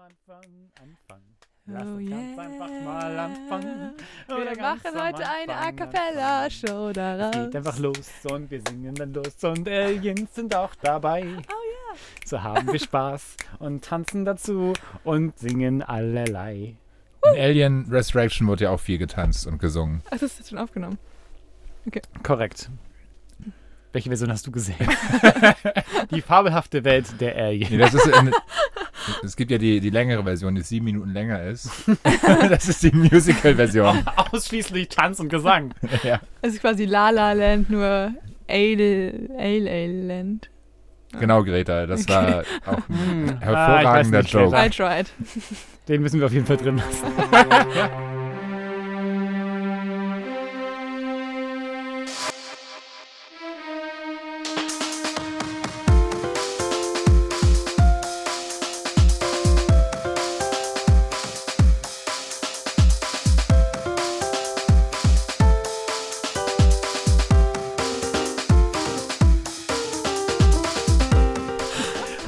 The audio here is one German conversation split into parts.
Anfang anfangen. Lass Oh uns ganz yeah. einfach mal anfangen. Wir Oder ganz machen heute eine A Anfang Cappella-Show daraus. Geht einfach los und wir singen dann los und Aliens sind auch dabei. Oh ja. So haben wir Spaß und tanzen dazu und singen allerlei. In Alien Resurrection wurde ja auch viel getanzt und gesungen. Ach, das ist jetzt schon aufgenommen. Korrekt. Welche Version hast du gesehen? die fabelhafte Welt der Nee, Alien. das ist in, es gibt ja die, die längere Version, die sieben Minuten länger ist. das ist die Musical-Version. Ausschließlich Tanz und Gesang. ja. Es ist quasi La La Land, nur Ale, Ale, Ale Land. Genau, Greta. Das war auch ein Hm. Ah, ich weiß hervorragender nicht, Joke. Greta. I tried. Den müssen wir auf jeden Fall drin lassen.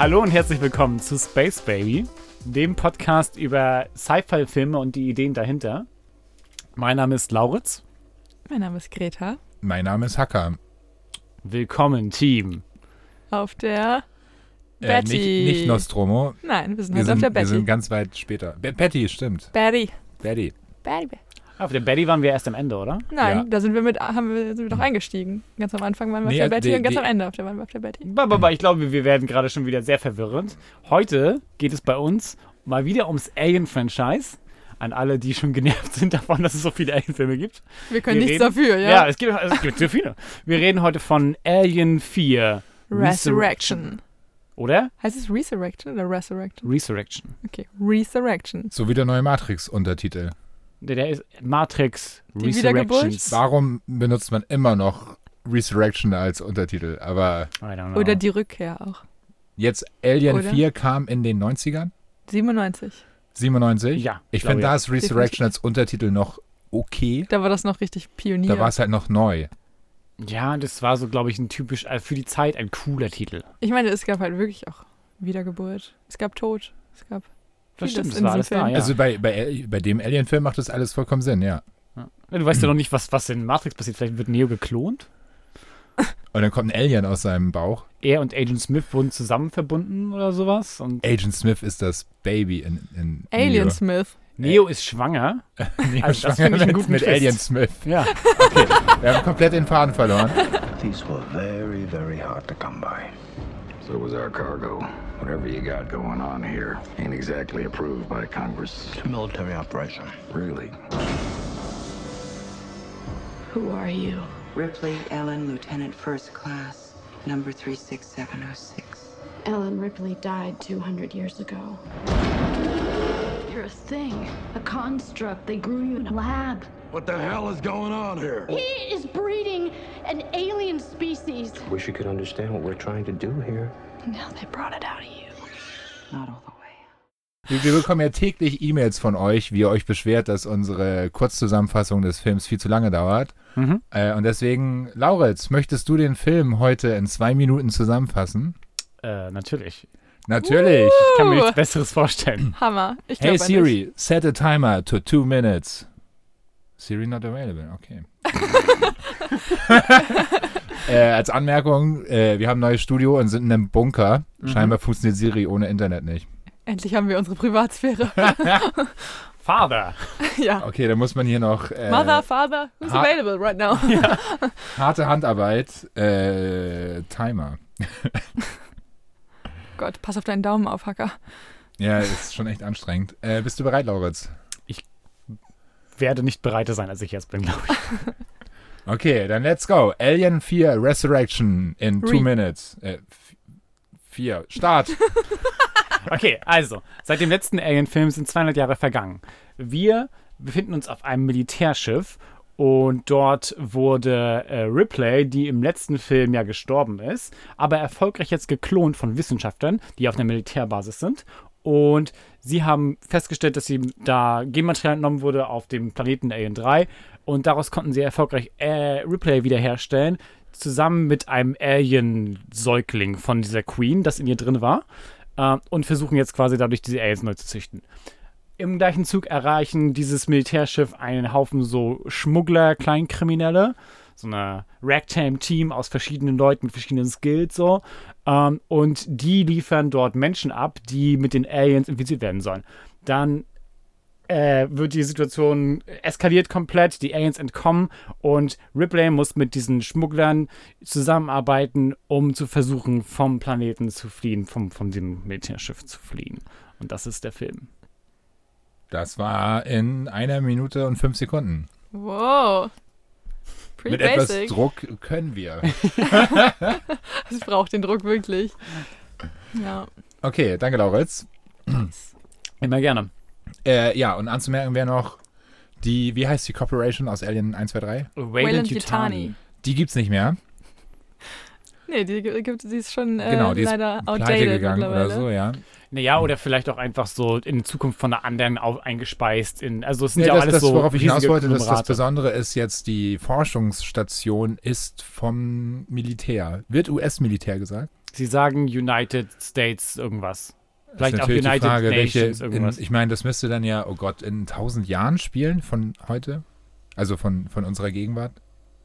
Hallo und herzlich willkommen zu Space Baby, dem Podcast über Sci-Fi-Filme und die Ideen dahinter. Mein Name ist Lauritz. Mein Name ist Greta. Mein Name ist Hacker. Willkommen, Team. Auf der Äh, Betty. nicht, nicht Nostromo. Nein, wir sind Wir heute auf sind, der wir sind Betty. ganz weit später. Be Betty, stimmt. Betty. Betty. Betty. Auf der Betty waren wir erst am Ende, oder? Nein, Ja. da sind wir mit, haben wir, sind wir doch eingestiegen. Ganz am Anfang waren wir Nee, auf der Betty die- und ganz die- am Ende auf der waren wir auf der Betty. Ba, ba, ba, Ich glaube, wir werden gerade schon wieder sehr verwirrend. Heute geht es bei uns mal wieder ums Alien-Franchise. An alle, die schon genervt sind davon, dass es so viele Alien-Filme gibt. Wir können Wir nichts reden- dafür, Ja, ja? es, gibt, es gibt so viele. Wir reden heute von Alien 4. Resurrection. Oder? Heißt es Resurrection oder Resurrection? Resurrection. Okay, Resurrection. So wie der neue Matrix-Untertitel. Der, der ist Matrix Die Wiedergeburt? Resurrections. Warum benutzt man immer noch Resurrection als Untertitel? Aber I don't know. Oder die Rückkehr auch. jetzt Alien Oder? 4 kam in den 90ern? 97. 97? Ja, Ich finde, ja. da ist Resurrection als Untertitel noch okay. Da war das noch richtig Pionier. Da war es halt noch neu. Ja, das war so, glaube ich, ein typisch, äh, für die Zeit ein cooler Titel. Ich meine, es gab halt wirklich auch Wiedergeburt. Es gab Tod. Es gab Das stimmt, das war alles da, Film. ja. Also bei, bei, bei dem Alien-Film macht das alles vollkommen Sinn, ja. Ja, Du weißt ja noch nicht, was, was in Matrix passiert. Vielleicht wird Neo geklont. Und dann kommt ein Alien aus seinem Bauch. Er und Agent Smith wurden zusammen verbunden oder sowas. Und Agent Smith ist das Baby in, in Alien Neo. Smith. Neo ist schwanger. Neo Also das schwanger finde ich einen mit, guten mit Twist. Alien Smith. Ja. Wir haben komplett den Faden verloren. These were very, very hard to come by. So was our cargo. Whatever you got going on here ain't exactly approved by Congress. It's a military operation. Really? Who are you? Ripley Ellen, Lieutenant First Class, number 36706. Ellen Ripley died 200 years ago. You're a thing, a construct. They grew you in a lab. What the hell is going on here? He is breeding an alien species. Wish you could understand what we're trying to do here. Now they brought it out of you. Not all the way. Wir, wir bekommen ja täglich E-Mails von euch, wie ihr euch beschwert, dass unsere Kurzzusammenfassung des Films viel zu lange dauert. Mhm. Äh, und deswegen, Lauritz, möchtest du den Film heute in zwei Minuten zusammenfassen? Äh, natürlich. Natürlich. Ich kann mir Uh. nichts Besseres vorstellen. Hammer. Ich Hey Siri, set a timer to two minutes. Siri not available, okay. äh, als Anmerkung, äh, wir haben ein neues Studio und sind in einem Bunker. Mhm. Scheinbar funktioniert Siri ohne Internet nicht. Endlich haben wir unsere Privatsphäre. Father. ja. Okay, dann muss man hier noch äh, Mother, Father, who's available right now? harte Handarbeit, äh, Timer. Gott, pass auf deinen Daumen auf, Hacker. Ja, ist schon echt anstrengend. Äh, bist du bereit, Lauritz? Werde nicht bereiter sein, als ich jetzt bin, glaube ich. Okay, dann let's go. Alien 4 Resurrection in two Re- minutes. Äh, f- vier. Start. Okay, also, seit dem letzten Alien-Film sind 200 Jahre vergangen. Wir befinden uns auf einem Militärschiff und dort wurde äh, Ripley, die im letzten Film ja gestorben ist, aber erfolgreich jetzt geklont von Wissenschaftlern, die auf einer Militärbasis sind. Und sie haben festgestellt, dass sie da Genmaterial entnommen wurde auf dem Planeten Alien 3 und daraus konnten sie erfolgreich äh, Ripley wiederherstellen, zusammen mit einem Alien-Säugling von dieser Queen, das in ihr drin war. äh, und versuchen jetzt quasi dadurch diese Aliens neu zu züchten. Im gleichen Zug erreichen dieses Militärschiff einen Haufen so Schmuggler, Kleinkriminelle, so eine Ragtime-Team aus verschiedenen Leuten mit verschiedenen Skills so. Ähm, und die liefern dort Menschen ab, die mit den Aliens infiziert werden sollen. Dann äh, wird die Situation eskaliert komplett, die Aliens entkommen und Ripley muss mit diesen Schmugglern zusammenarbeiten, um zu versuchen, vom Planeten zu fliehen, vom, von dem Militärschiff zu fliehen. Und das ist der Film. Das war in einer Minute und fünf Sekunden. Wow. Pretty Mit etwas basic. Druck können wir. Es braucht den Druck wirklich. Ja. Okay, danke, Lauritz. Immer gerne. Äh, ja, und anzumerken wäre noch die, wie heißt die Corporation aus Alien 1, 2, 3? Wayland Yutani. Die gibt's nicht mehr. Nee, die gibt die ist schon äh, genau, die ist leider pleite outdated gegangen oder so, ja. Naja, oder vielleicht auch einfach so in Zukunft von einer anderen au- eingespeist. In, also es sind ja auch das, alles das, so worauf ich hinaus wollte, dass das. Besondere ist jetzt, die Forschungsstation ist vom Militär. Wird US-Militär gesagt? Sie sagen United States irgendwas. Das Vielleicht auch United die Frage, Nations welche, irgendwas. in, ich meine, das müsste dann ja, oh Gott, in 1000 Jahren spielen von heute? Also von, von unserer Gegenwart?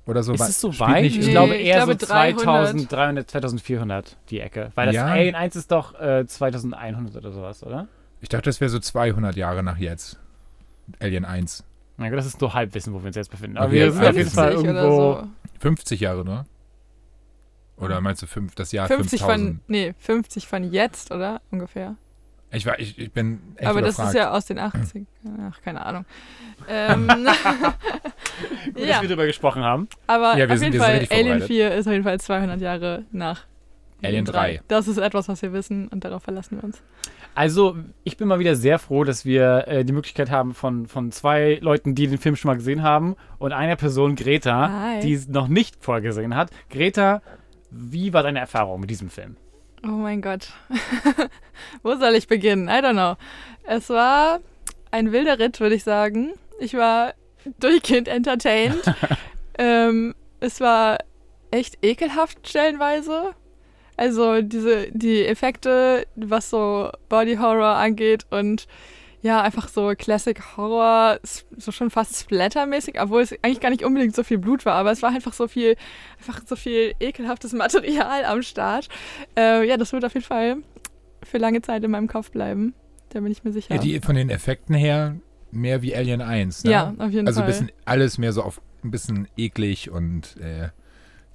Oder so? ist es so weit? nicht ich Nee, glaube ich eher glaube so 300. 2300, 2400 die Ecke. Weil das Ja. Alien 1 ist doch äh, 2100 oder sowas, oder? Ich dachte, das wäre so 200 Jahre nach jetzt. Alien 1. Na gut, das ist so Halbwissen, wo wir uns jetzt befinden. Aber Okay, wir sind auf jeden 50 Fall oder irgendwo. so. 50 Jahre, ne? Oder meinst du fünf, das Jahr 50 5000? von, nee, 50 von jetzt, oder? Ungefähr. Ich, war, ich, ich bin echt Aber das ist ja aus den 80 Ach, keine Ahnung. Ähm, Gut, ja, dass wir drüber gesprochen haben. aber Ja, wir auf sind- jeden Fall, Alien vorbereitet. 4 ist auf jeden Fall 200 Jahre nach Alien 3. Das ist etwas, was wir wissen und darauf verlassen wir uns. Also, ich bin mal wieder sehr froh, dass wir äh, die Möglichkeit haben von, von zwei Leuten, die den Film schon mal gesehen haben und einer Person, Greta, Hi. die es noch nicht vorgesehen hat. Greta, wie war deine Erfahrung mit diesem Film? Oh mein Gott. Wo soll ich beginnen? I don't know. Es war ein wilder Ritt, würde ich sagen. Ich war durchgehend entertained. ähm, es war echt ekelhaft stellenweise. Also diese, die Effekte, was so Body Horror angeht und ja, einfach so Classic Horror, so schon fast splattermäßig, obwohl es eigentlich gar nicht unbedingt so viel Blut war, aber es war einfach so viel, einfach so viel ekelhaftes Material am Start. Äh, ja, das wird auf jeden Fall für lange Zeit in meinem Kopf bleiben. Da bin ich mir sicher. Ja, die von den Effekten her mehr wie Alien 1. Ne? Ja, auf jeden Also ein Fall. bisschen alles mehr so auf ein bisschen eklig und äh,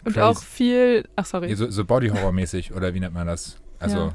Und auch viel, ach sorry. So, so Body Horror mäßig oder wie nennt man das? Also Ja.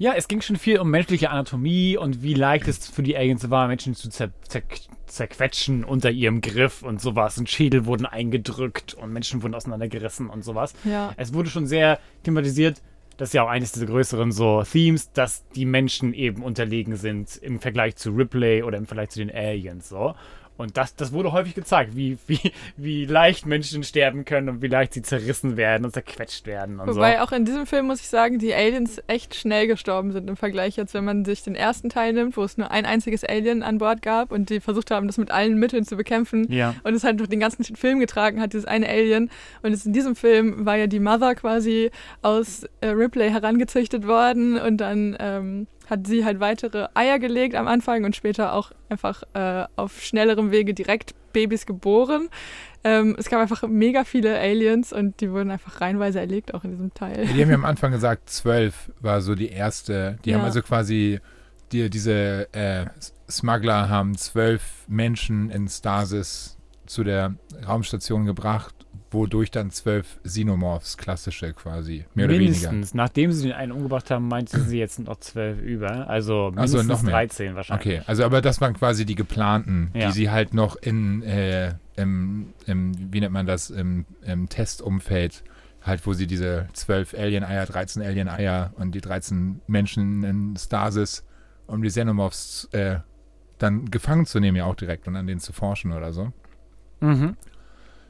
Ja, es ging schon viel um menschliche Anatomie und wie leicht es für die Aliens war, Menschen zu zer zer zerquetschen unter ihrem Griff und sowas. Und Schädel wurden eingedrückt und Menschen wurden auseinandergerissen und sowas. Ja. Es wurde schon sehr thematisiert, das ist ja auch eines dieser größeren so Themes, dass die Menschen eben unterlegen sind im Vergleich zu Ripley oder im Vergleich zu den Aliens so. Und das, das wurde häufig gezeigt, wie, wie, wie leicht Menschen sterben können und wie leicht sie zerrissen werden und zerquetscht werden und Wobei so. auch in diesem Film muss ich sagen, die Aliens echt schnell gestorben sind im Vergleich jetzt, wenn man sich den ersten Teil nimmt, wo es nur ein einziges Alien an Bord gab und die versucht haben, das mit allen Mitteln zu bekämpfen. Ja. Und es halt durch den ganzen Film getragen hat, dieses eine Alien. Und in diesem Film war ja die Mother quasi aus äh, Ripley herangezüchtet worden und dann ähm, hat sie halt weitere Eier gelegt am Anfang und später auch einfach äh, auf schnellerem Wege direkt Babys geboren. Ähm, es gab einfach mega viele Aliens und die wurden einfach reihenweise erlegt, auch in diesem Teil. die haben ja am Anfang gesagt, 12 war so die erste. Die Ja. haben also quasi, die, diese äh, Smuggler haben zwölf Menschen in Stasis zu der Raumstation gebracht, wodurch dann zwölf Xenomorphs, klassische quasi, mehr oder weniger. mindestens. Nachdem sie den einen umgebracht haben, meinte sie jetzt noch zwölf über. Also Ach so, mindestens noch mehr. 13 wahrscheinlich. Okay, also aber das waren quasi die geplanten, Ja. die sie halt noch in, äh, im, im, wie nennt man das, im, im Testumfeld, halt wo sie diese zwölf Alien-Eier, 13 Alien-Eier und die 13 Menschen in Stasis, um die Xenomorphs äh, dann gefangen zu nehmen, ja auch direkt und an denen zu forschen oder so. Mhm.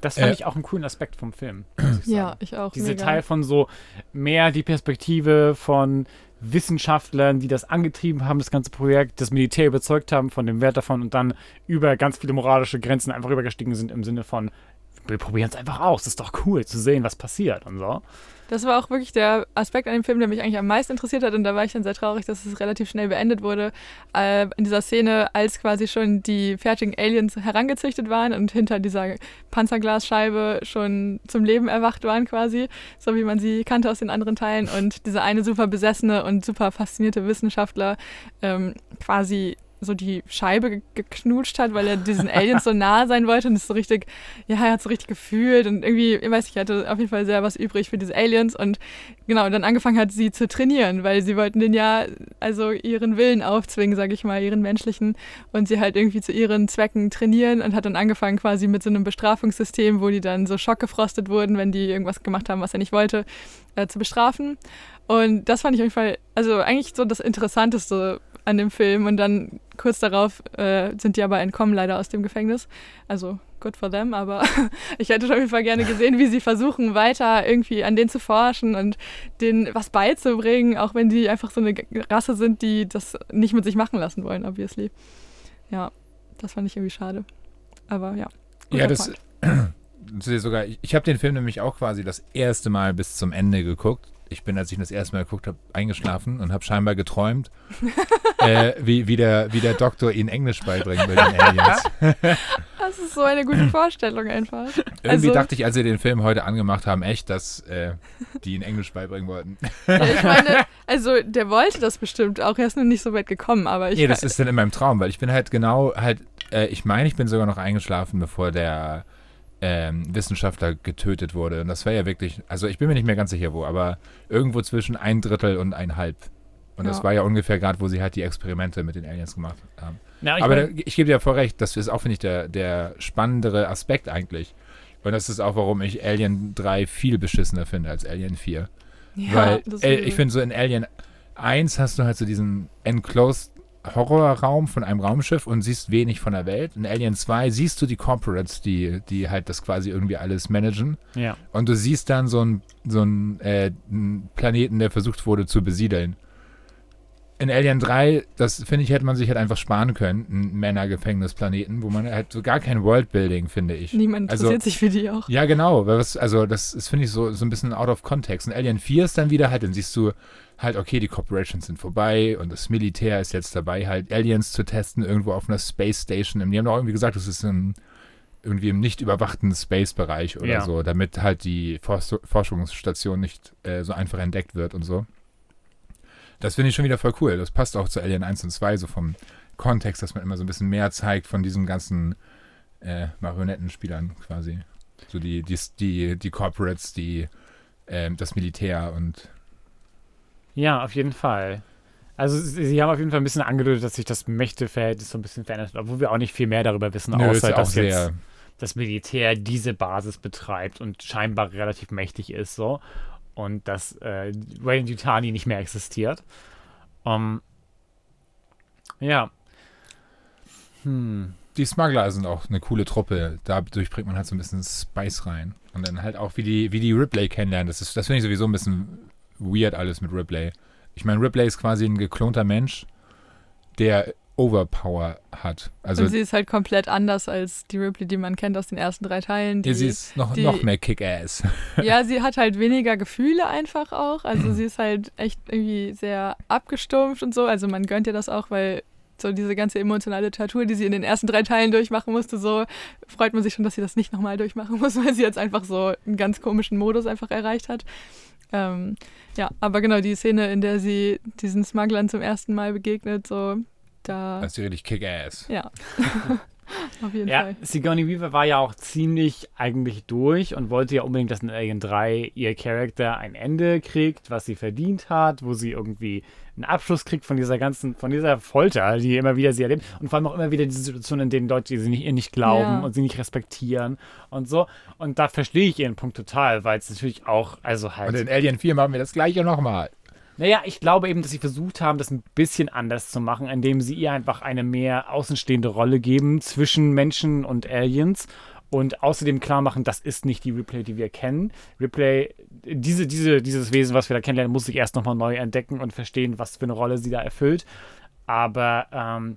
Das fand Äh, ich auch einen coolen Aspekt vom Film. ich Ja, ich auch. Diese mega. Teil von so mehr die Perspektive von Wissenschaftlern, die das angetrieben haben, das ganze Projekt, das Militär überzeugt haben von dem Wert davon und dann über ganz viele moralische Grenzen einfach übergestiegen sind im Sinne von, wir probieren es einfach aus. Das ist doch cool zu sehen, was passiert und so. Das war auch wirklich der Aspekt an dem Film, der mich eigentlich am meisten interessiert hat. Und da war ich dann sehr traurig, dass es relativ schnell beendet wurde. Äh, in dieser Szene, als quasi schon die fertigen Aliens herangezüchtet waren und hinter dieser Panzerglasscheibe schon zum Leben erwacht waren, quasi. So wie man sie kannte aus den anderen Teilen. Und dieser eine super besessene und super faszinierte Wissenschaftler ähm, quasi so die Scheibe geknutscht hat, weil er diesen Aliens so nah sein wollte und es so richtig, ja, er hat so richtig gefühlt und irgendwie, ich weiß nicht, er hatte auf jeden Fall sehr was übrig für diese Aliens und genau, dann angefangen hat, sie zu trainieren, weil sie wollten den ja, also ihren Willen aufzwingen, sage ich mal, ihren menschlichen und sie halt irgendwie zu ihren Zwecken trainieren und hat dann angefangen quasi mit so einem Bestrafungssystem, wo die dann so schockgefrostet wurden, wenn die irgendwas gemacht haben, was er nicht wollte, äh, zu bestrafen. Und das fand ich auf jeden Fall, also eigentlich so das Interessanteste an dem Film. Und dann kurz darauf äh, sind die aber entkommen leider aus dem Gefängnis. Also good for them, aber ich hätte auf jeden Fall gerne gesehen, wie sie versuchen, weiter irgendwie an denen zu forschen und denen was beizubringen, auch wenn die einfach so eine Rasse sind, die das nicht mit sich machen lassen wollen, obviously. Ja, das fand ich irgendwie schade. Aber ja. Ja, das, sogar, ich, ich habe den Film nämlich auch quasi das erste Mal bis zum Ende geguckt ich bin, als ich das erste Mal geguckt habe, eingeschlafen und habe scheinbar geträumt, äh, wie, wie, der, wie der Doktor ihnen Englisch beibringen will, den Aliens. das ist so eine gute Vorstellung einfach. Irgendwie also, dachte ich, als sie den Film heute angemacht haben, echt, dass äh, die ihn Englisch beibringen wollten. Ich meine, also der wollte das bestimmt auch, er ist nur nicht so weit gekommen, aber ich... Nee, das ist dann in meinem Traum, weil ich bin halt genau halt, äh, ich meine, ich bin sogar noch eingeschlafen, bevor der ähm, Wissenschaftler getötet wurde. Und das war ja wirklich, also ich bin mir nicht mehr ganz sicher wo, aber irgendwo zwischen ein Drittel und ein Halb. Und ja. das war ja ungefähr gerade, wo sie halt die Experimente mit den Aliens gemacht haben. Ja, ich aber mein, da, ich gebe dir vor recht, das ist auch, finde ich, der, der spannendere Aspekt eigentlich. Und das ist auch, warum ich Alien 3 viel beschissener finde als Alien 4. Ja, Weil äh, ich finde, so in Alien 1 hast du halt so diesen Enclosed Horrorraum von einem Raumschiff und siehst wenig von der Welt. In Alien 2 siehst du die Corporates, die, die halt das quasi irgendwie alles managen. Ja. Und du siehst dann so einen so äh, Planeten, der versucht wurde zu besiedeln. In Alien 3, das finde ich, hätte man sich halt einfach sparen können, ein Männergefängnisplaneten, wo man halt so gar kein Worldbuilding, finde ich. Niemand also interessiert also, sich für die auch. Ja, genau. Was, also das, das finde ich so, so ein bisschen out of context. In Alien 4 ist dann wieder halt, dann siehst du halt, okay, die Corporations sind vorbei und das Militär ist jetzt dabei, halt Aliens zu testen, irgendwo auf einer Space Station. Die haben auch irgendwie gesagt, das ist ein, irgendwie im nicht überwachten Space-Bereich oder ja. so, damit halt die Forschungsstation nicht äh, so einfach entdeckt wird und so. Das finde ich schon wieder voll cool. Das passt auch zu Alien 1 und 2, so vom Kontext, dass man immer so ein bisschen mehr zeigt von diesen ganzen äh, Marionettenspielern quasi. So die, die, die, die Corporates, die, äh, das Militär und ja, auf jeden Fall. Also sie haben auf jeden Fall ein bisschen angedeutet, dass sich das Mächteverhältnis so ein bisschen verändert, obwohl wir auch nicht viel mehr darüber wissen, Nö, außer dass jetzt das Militär diese Basis betreibt und scheinbar relativ mächtig ist so und dass äh, Wayne Yutani nicht mehr existiert. Um, ja. Hm. Die Smuggler sind auch eine coole Truppe. Dadurch bringt man halt so ein bisschen Spice rein. Und dann halt auch, wie die, wie die Ripley kennenlernen. Das, das finde ich sowieso ein bisschen weird alles mit Ripley. Ich meine, Ripley ist quasi ein geklonter Mensch, der Overpower hat. Also und sie ist halt komplett anders als die Ripley, die man kennt aus den ersten drei Teilen. Die, sie ist noch, die, noch mehr Kick-Ass. Ja, sie hat halt weniger Gefühle einfach auch. Also sie ist halt echt irgendwie sehr abgestumpft und so. Also man gönnt ihr das auch, weil so diese ganze emotionale Tattoo, die sie in den ersten drei Teilen durchmachen musste, so freut man sich schon, dass sie das nicht nochmal durchmachen muss, weil sie jetzt einfach so einen ganz komischen Modus einfach erreicht hat. Ähm, ja, aber genau die Szene, in der sie diesen Smugglern zum ersten Mal begegnet, so da. Das ist richtig Kick-Ass. Ja. Auf jeden ja, Fall. Sigourney Weaver war ja auch ziemlich eigentlich durch und wollte ja unbedingt, dass in Alien 3 ihr Charakter ein Ende kriegt, was sie verdient hat, wo sie irgendwie einen Abschluss kriegt von dieser ganzen, von dieser Folter, die immer wieder sie erlebt. Und vor allem auch immer wieder diese Situationen, in denen Leute sie nicht, ihr nicht glauben ja. und sie nicht respektieren und so. Und da verstehe ich ihren Punkt total, weil es natürlich auch, also halt. Und in Alien 4 machen wir das gleiche nochmal. Naja, ich glaube eben, dass sie versucht haben, das ein bisschen anders zu machen, indem sie ihr einfach eine mehr außenstehende Rolle geben zwischen Menschen und Aliens und außerdem klar machen, das ist nicht die Replay, die wir kennen. Replay, diese, diese, dieses Wesen, was wir da kennenlernen, muss sich erst nochmal neu entdecken und verstehen, was für eine Rolle sie da erfüllt. Aber ähm,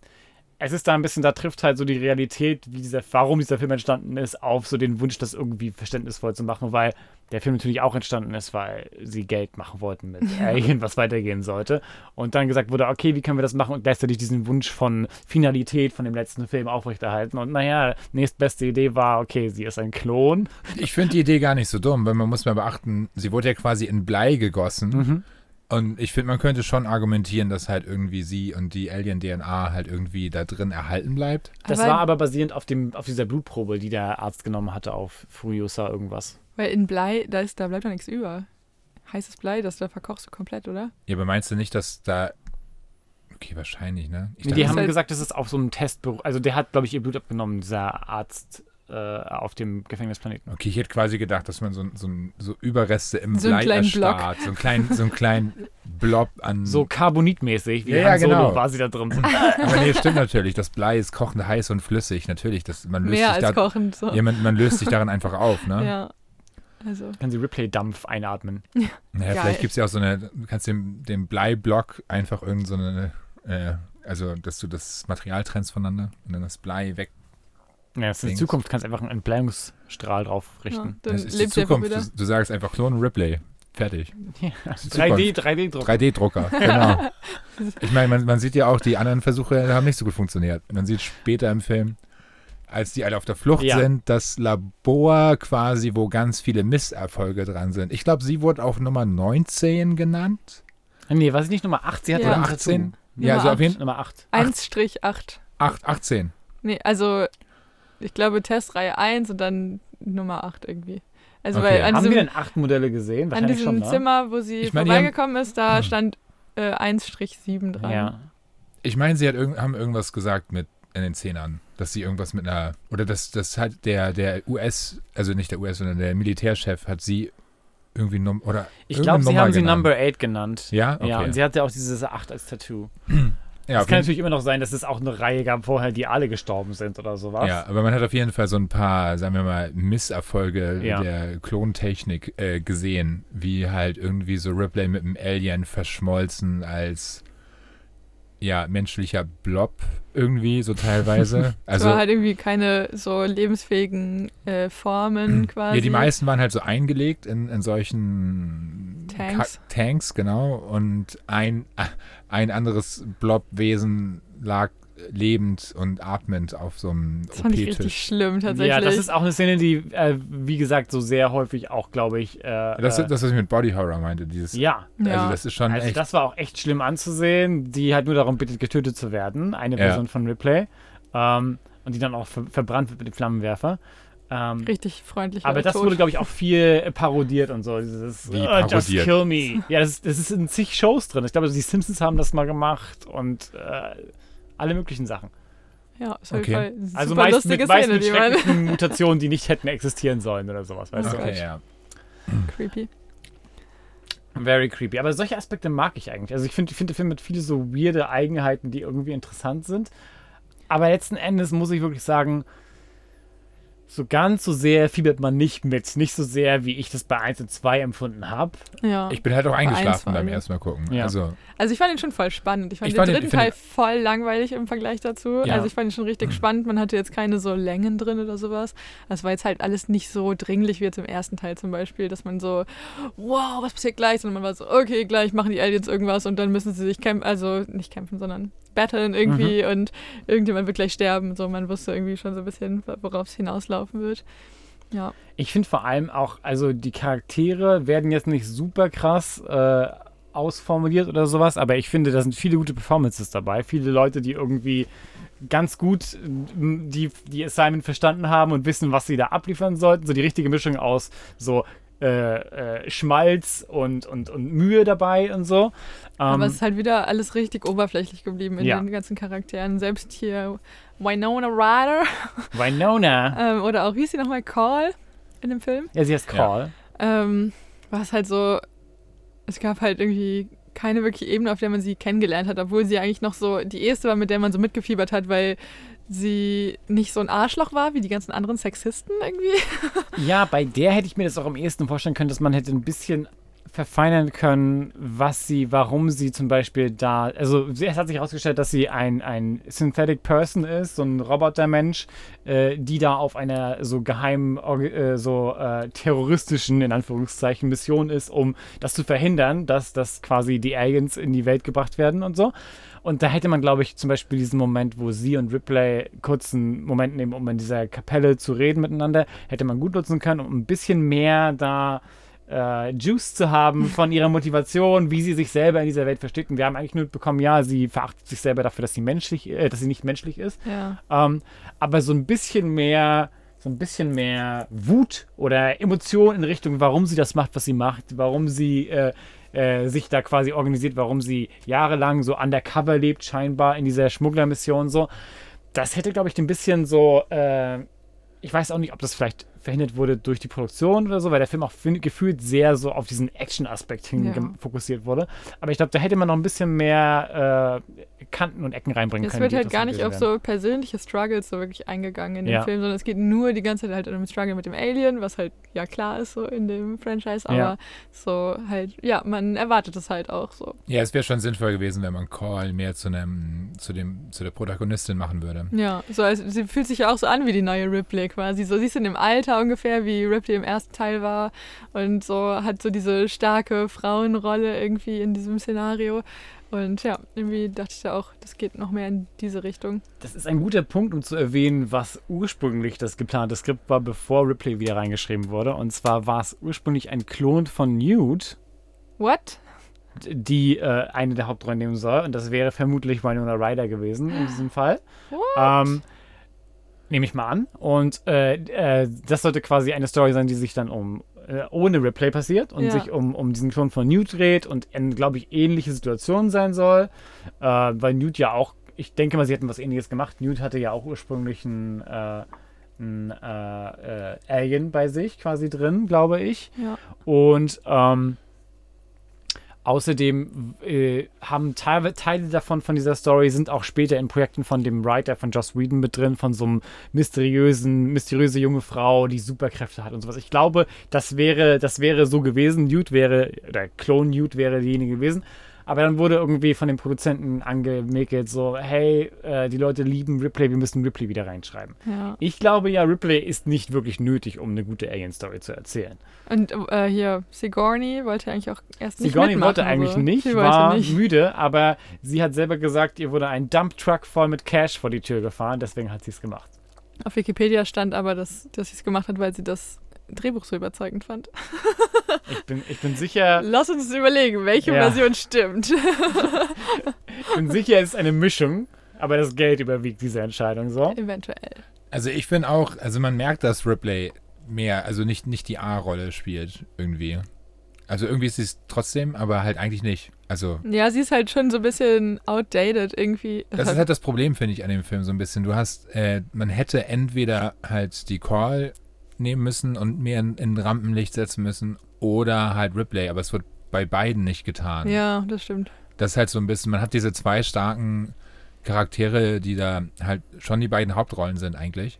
es ist da ein bisschen, da trifft halt so die Realität, wie dieser, warum dieser Film entstanden ist, auf so den Wunsch, das irgendwie verständnisvoll zu machen, weil der Film natürlich auch entstanden ist, weil sie Geld machen wollten mit Alien, was weitergehen sollte. Und dann gesagt wurde, okay, wie können wir das machen und gleichzeitig diesen Wunsch von Finalität von dem letzten Film aufrechterhalten. Und naja, nächstbeste Idee war, okay, sie ist ein Klon. Ich finde die Idee gar nicht so dumm, weil man muss mal beachten, sie wurde ja quasi in Blei gegossen. Mhm. Und ich finde, man könnte schon argumentieren, dass halt irgendwie sie und die Alien-DNA halt irgendwie da drin erhalten bleibt. Das Aber- war aber basierend auf, dem, auf dieser Blutprobe, die der Arzt genommen hatte auf Furiosa irgendwas. Weil in Blei, da, ist, da bleibt doch nichts über. Heißes Blei, das da verkochst du komplett, oder? Ja, aber meinst du nicht, dass da. Okay, wahrscheinlich, ne? Ich die haben halt- gesagt, das ist auf so einem Testbüro. Also der hat, glaube ich, ihr Blut abgenommen, dieser Arzt äh, auf dem Gefängnisplaneten. okay, ich hätte quasi gedacht, dass man so, so, so Überreste im So Blei erstarrt. So einen kleinen, so einen kleinen Blob an. So carbonitmäßig, wie Ja, ja, Han Solo genau. quasi da drin. Aber nee, stimmt natürlich. Das Blei ist kochend heiß und flüssig. Natürlich, das, man löst Mehr sich als da, kochend. So. ja, man, man löst sich darin einfach auf, ne? Ja. Also, Kann sie Ripley-Dampf einatmen. Naja, Geil. vielleicht gibt es ja auch so eine, du kannst dem, dem Bleiblock einfach irgend so eine, äh, also dass du das Material trennst voneinander und dann das Blei weg. Ja, das ist in Dings. Zukunft, kannst einfach einen Entbleibungsstrahl drauf ja, richten. dann das ist die Zukunft. Du, du sagst einfach Klon Ripley. Fertig. Ja. ist die 3D, 3D-Druck. 3D-Drucker, genau. Ich meine, man, man sieht ja auch, die anderen Versuche haben nicht so gut funktioniert. Man sieht später im Film, als die alle auf der Flucht Ja. sind, das Labor quasi, wo ganz viele Misserfolge dran sind. Ich glaube, sie wurde auch Nummer 19 genannt. Nee, war sie nicht Nummer 8? Sie hatte Ja. noch Oder ein 18? Tattoo. Ja, also auf jeden Fall Nummer 8. 1-8. 8, 18. Nee, also ich glaube Testreihe 1 und dann Nummer 8 irgendwie. Also Okay. weil an Haben wir diesem, denn acht Modelle gesehen? an diesem schon, ne? Zimmer, wo sie Ich meine, die haben- vorbeigekommen ist, da stand äh, 1-7 dran. Ja. Ich meine, sie hat irgend, haben irgendwas gesagt mit in den Zehnern, dass sie irgendwas mit einer oder dass das halt der der US, also nicht der US, sondern der Militärchef hat sie irgendwie Num oder Ich glaube, sie haben sie genannt. Number 8 genannt. Ja, okay. Ja, und sie hatte auch dieses 8 als Tattoo. ja, Es kann natürlich immer noch sein, dass es auch eine Reihe gab vorher, die alle gestorben sind oder sowas. ja, aber man hat auf jeden Fall so ein paar, sagen wir mal, Misserfolge Ja. der Klontechnik äh, gesehen, wie halt irgendwie so Ripley mit dem Alien verschmolzen als ja menschlicher Blob irgendwie so teilweise. Also, war halt irgendwie keine so lebensfähigen äh, Formen quasi. Ja, die meisten waren halt so eingelegt in, in solchen Tanks. Ka Tanks, genau. Und ein, ein anderes Blobwesen lag lebend und atmend auf so einem Das fand ich richtig schlimm tatsächlich. Ja, das ist auch eine Szene, die, äh, wie gesagt, so sehr häufig auch, glaube ich. Äh, Das äh, ist das, was ich mit Body Horror meinte. Dieses, ja. Ja. Also das ist schon Also echt. das war auch echt schlimm anzusehen. Die halt nur darum bittet, getötet zu werden. Eine Ja. Person von Ripley. Ähm, und die dann auch ver verbrannt wird mit dem Flammenwerfer. Ähm, richtig freundlich. aber das tot. wurde, glaube ich, auch viel parodiert und so. Dieses, Wie "Oh, just kill me. Ja, das ist, das ist in zig Shows drin. Ich glaube, die Simpsons haben das mal gemacht und äh, alle möglichen Sachen. Ja, ist auf Okay. jeden Fall Also meist lustige mit, meist Szene, mit schrecklichen Mutationen, die nicht hätten existieren sollen oder sowas, weißt okay, Gott. ja. Creepy. du? Very creepy. Aber solche Aspekte mag ich eigentlich. Also ich finde ich find, der Film hat viele so weirde Eigenheiten, die irgendwie interessant sind. Aber letzten Endes muss ich wirklich sagen, so ganz so sehr fiebert man nicht mit. Nicht so sehr, wie ich das bei 1 und 2 empfunden habe. Ja. Ich bin halt auch eingeschlafen beim ersten Mal gucken. Ja. Also, Also ich fand ihn schon voll spannend. Ich fand Ich den fand dritten find Teil voll langweilig im Vergleich dazu. Ja. Also ich fand ihn schon richtig spannend. Man hatte jetzt keine so Längen drin oder sowas. Das war jetzt halt alles nicht so dringlich wie jetzt im ersten Teil zum Beispiel, dass man so, wow, was passiert gleich? Sondern man war so, okay, gleich machen die Aliens irgendwas und dann müssen sie sich kämpfen, also nicht kämpfen, sondern battlen irgendwie und irgendjemand wird gleich sterben. So, man wusste irgendwie schon so ein bisschen, worauf es hinauslaufen wird. Ja. Ich finde vor allem auch, also die Charaktere werden jetzt nicht super krass äh, ausformuliert oder sowas, aber ich finde, da sind viele gute Performances dabei. Viele Leute, die irgendwie ganz gut die, die Assignment verstanden haben und wissen, was sie da abliefern sollten. So die richtige Mischung aus so äh, äh, Schmalz und, und, und Mühe dabei und so. Aber Ähm, es ist halt wieder alles richtig oberflächlich geblieben in Ja. den ganzen Charakteren. Selbst hier Winona Ryder Winona. ähm, oder auch, wie hieß sie nochmal, Call in dem Film. Ja, sie heißt Ja. Call. Ähm, war es halt so, es gab halt irgendwie keine wirkliche Ebene, auf der man sie kennengelernt hat, obwohl sie eigentlich noch so die erste war, mit der man so mitgefiebert hat, weil sie nicht so ein Arschloch war wie die ganzen anderen Sexisten irgendwie. Ja, bei der hätte ich mir das auch am ehesten vorstellen können, dass man hätte ein bisschen verfeinern können, was sie, warum sie zum Beispiel da, also es hat sich herausgestellt, dass sie ein, ein Synthetic Person ist, so ein Robotermensch, äh, die da auf einer so geheimen, äh, so äh, terroristischen, in Anführungszeichen, Mission ist, um das zu verhindern, dass, dass quasi die Aliens in die Welt gebracht werden und so. Und da hätte man, glaube ich, zum Beispiel diesen Moment, wo sie und Ripley kurz einen Moment nehmen, um in dieser Kapelle zu reden miteinander, hätte man gut nutzen können, um ein bisschen mehr da äh, Juice zu haben von ihrer Motivation, wie sie sich selber in dieser Welt versteht. Und wir haben eigentlich nur bekommen, ja, sie verachtet sich selber dafür, dass sie menschlich, äh, dass sie nicht menschlich ist. Ja. Ähm, aber so ein bisschen mehr, so ein bisschen mehr Wut oder Emotion in Richtung, warum sie das macht, was sie macht, warum sie äh, äh, sich da quasi organisiert, warum sie jahrelang so undercover lebt, scheinbar in dieser Schmugglermission so. Das hätte, glaube ich, ein bisschen so, äh, ich weiß auch nicht, ob das vielleicht verhindert wurde durch die Produktion oder so, weil der Film auch gefühlt sehr so auf diesen Action-Aspekt hin Ja. fokussiert wurde. Aber ich glaube, da hätte man noch ein bisschen mehr äh, Kanten und Ecken reinbringen Es können. wird die halt gar nicht auf so persönliche Struggles so wirklich eingegangen in dem Ja. Film, sondern es geht nur die ganze Zeit halt um den Struggle mit dem Alien, was halt ja klar ist so in dem Franchise, aber Ja. so halt, ja, man erwartet es halt auch so. Ja, es wäre schon sinnvoll gewesen, wenn man Call mehr zu einem, zu dem, zu der Protagonistin machen würde. Ja, so als, sie fühlt sich ja auch so an wie die neue Ripley quasi. So, sie ist in dem Alter ungefähr, wie Ripley im ersten Teil war und so hat so diese starke Frauenrolle irgendwie in diesem Szenario. Und ja, irgendwie dachte ich da auch, das geht noch mehr in diese Richtung. Das ist ein guter Punkt, um zu erwähnen, was ursprünglich das geplante Skript war, bevor Ripley wieder reingeschrieben wurde. Und zwar war es ursprünglich ein Klon von Newt, What? die äh, eine der Hauptrollen nehmen soll. Und das wäre vermutlich Winona Ryder gewesen in diesem Fall. Ähm, Nehme ich mal an. Und äh, äh, das sollte quasi eine Story sein, die sich dann um äh, ohne Replay passiert und Ja. sich um, um diesen Klon von Newt dreht und in, glaube ich, ähnliche Situationen sein soll. Äh, weil Newt ja auch, ich denke mal, sie hätten was ähnliches gemacht. Newt hatte ja auch ursprünglich ein, äh, ein äh, äh, Alien bei sich quasi drin, glaube ich. Ja. Und ähm, außerdem äh, haben Teile, Teile davon von dieser Story sind auch später in Projekten von dem Writer von Joss Whedon mit drin, von so einem mysteriösen, mysteriöse junge Frau, die Superkräfte hat und sowas. Ich glaube, das wäre, das wäre so gewesen. Newt wäre, oder Clone Newt wäre diejenige gewesen. Aber dann wurde irgendwie von den Produzenten angemäkelt, so, hey, äh, die Leute lieben Ripley, wir müssen Ripley wieder reinschreiben. Ja. Ich glaube ja, Ripley ist nicht wirklich nötig, um eine gute Alien-Story zu erzählen. Und äh, hier, Sigourney wollte eigentlich auch erst nicht Sigourney wollte eigentlich so. nicht, Sie war wollte nicht. müde, aber sie hat selber gesagt, ihr wurde ein Dump-Truck voll mit Cash vor die Tür gefahren, deswegen hat sie es gemacht. Auf Wikipedia stand aber, dass, dass sie es gemacht hat, weil sie das Drehbuch so überzeugend fand. Ich bin, ich bin sicher, Lass uns überlegen, welche Ja. Version stimmt. ich bin sicher, es ist eine Mischung, aber das Geld überwiegt diese Entscheidung so. Eventuell. Also ich finde auch, also man merkt, dass Ripley mehr, also nicht, nicht die A-Rolle spielt irgendwie. Also irgendwie ist sie es trotzdem, aber halt eigentlich nicht. Also Ja, sie ist halt schon so ein bisschen outdated irgendwie. das ist halt das Problem, finde ich, an dem Film so ein bisschen. Du hast, äh, man hätte entweder halt die Call nehmen müssen und mehr in, in Rampenlicht setzen müssen oder halt Ripley, aber es wird bei beiden nicht getan. ja, das stimmt. Das ist halt so ein bisschen, man hat diese zwei starken Charaktere, die da halt schon die beiden Hauptrollen sind eigentlich.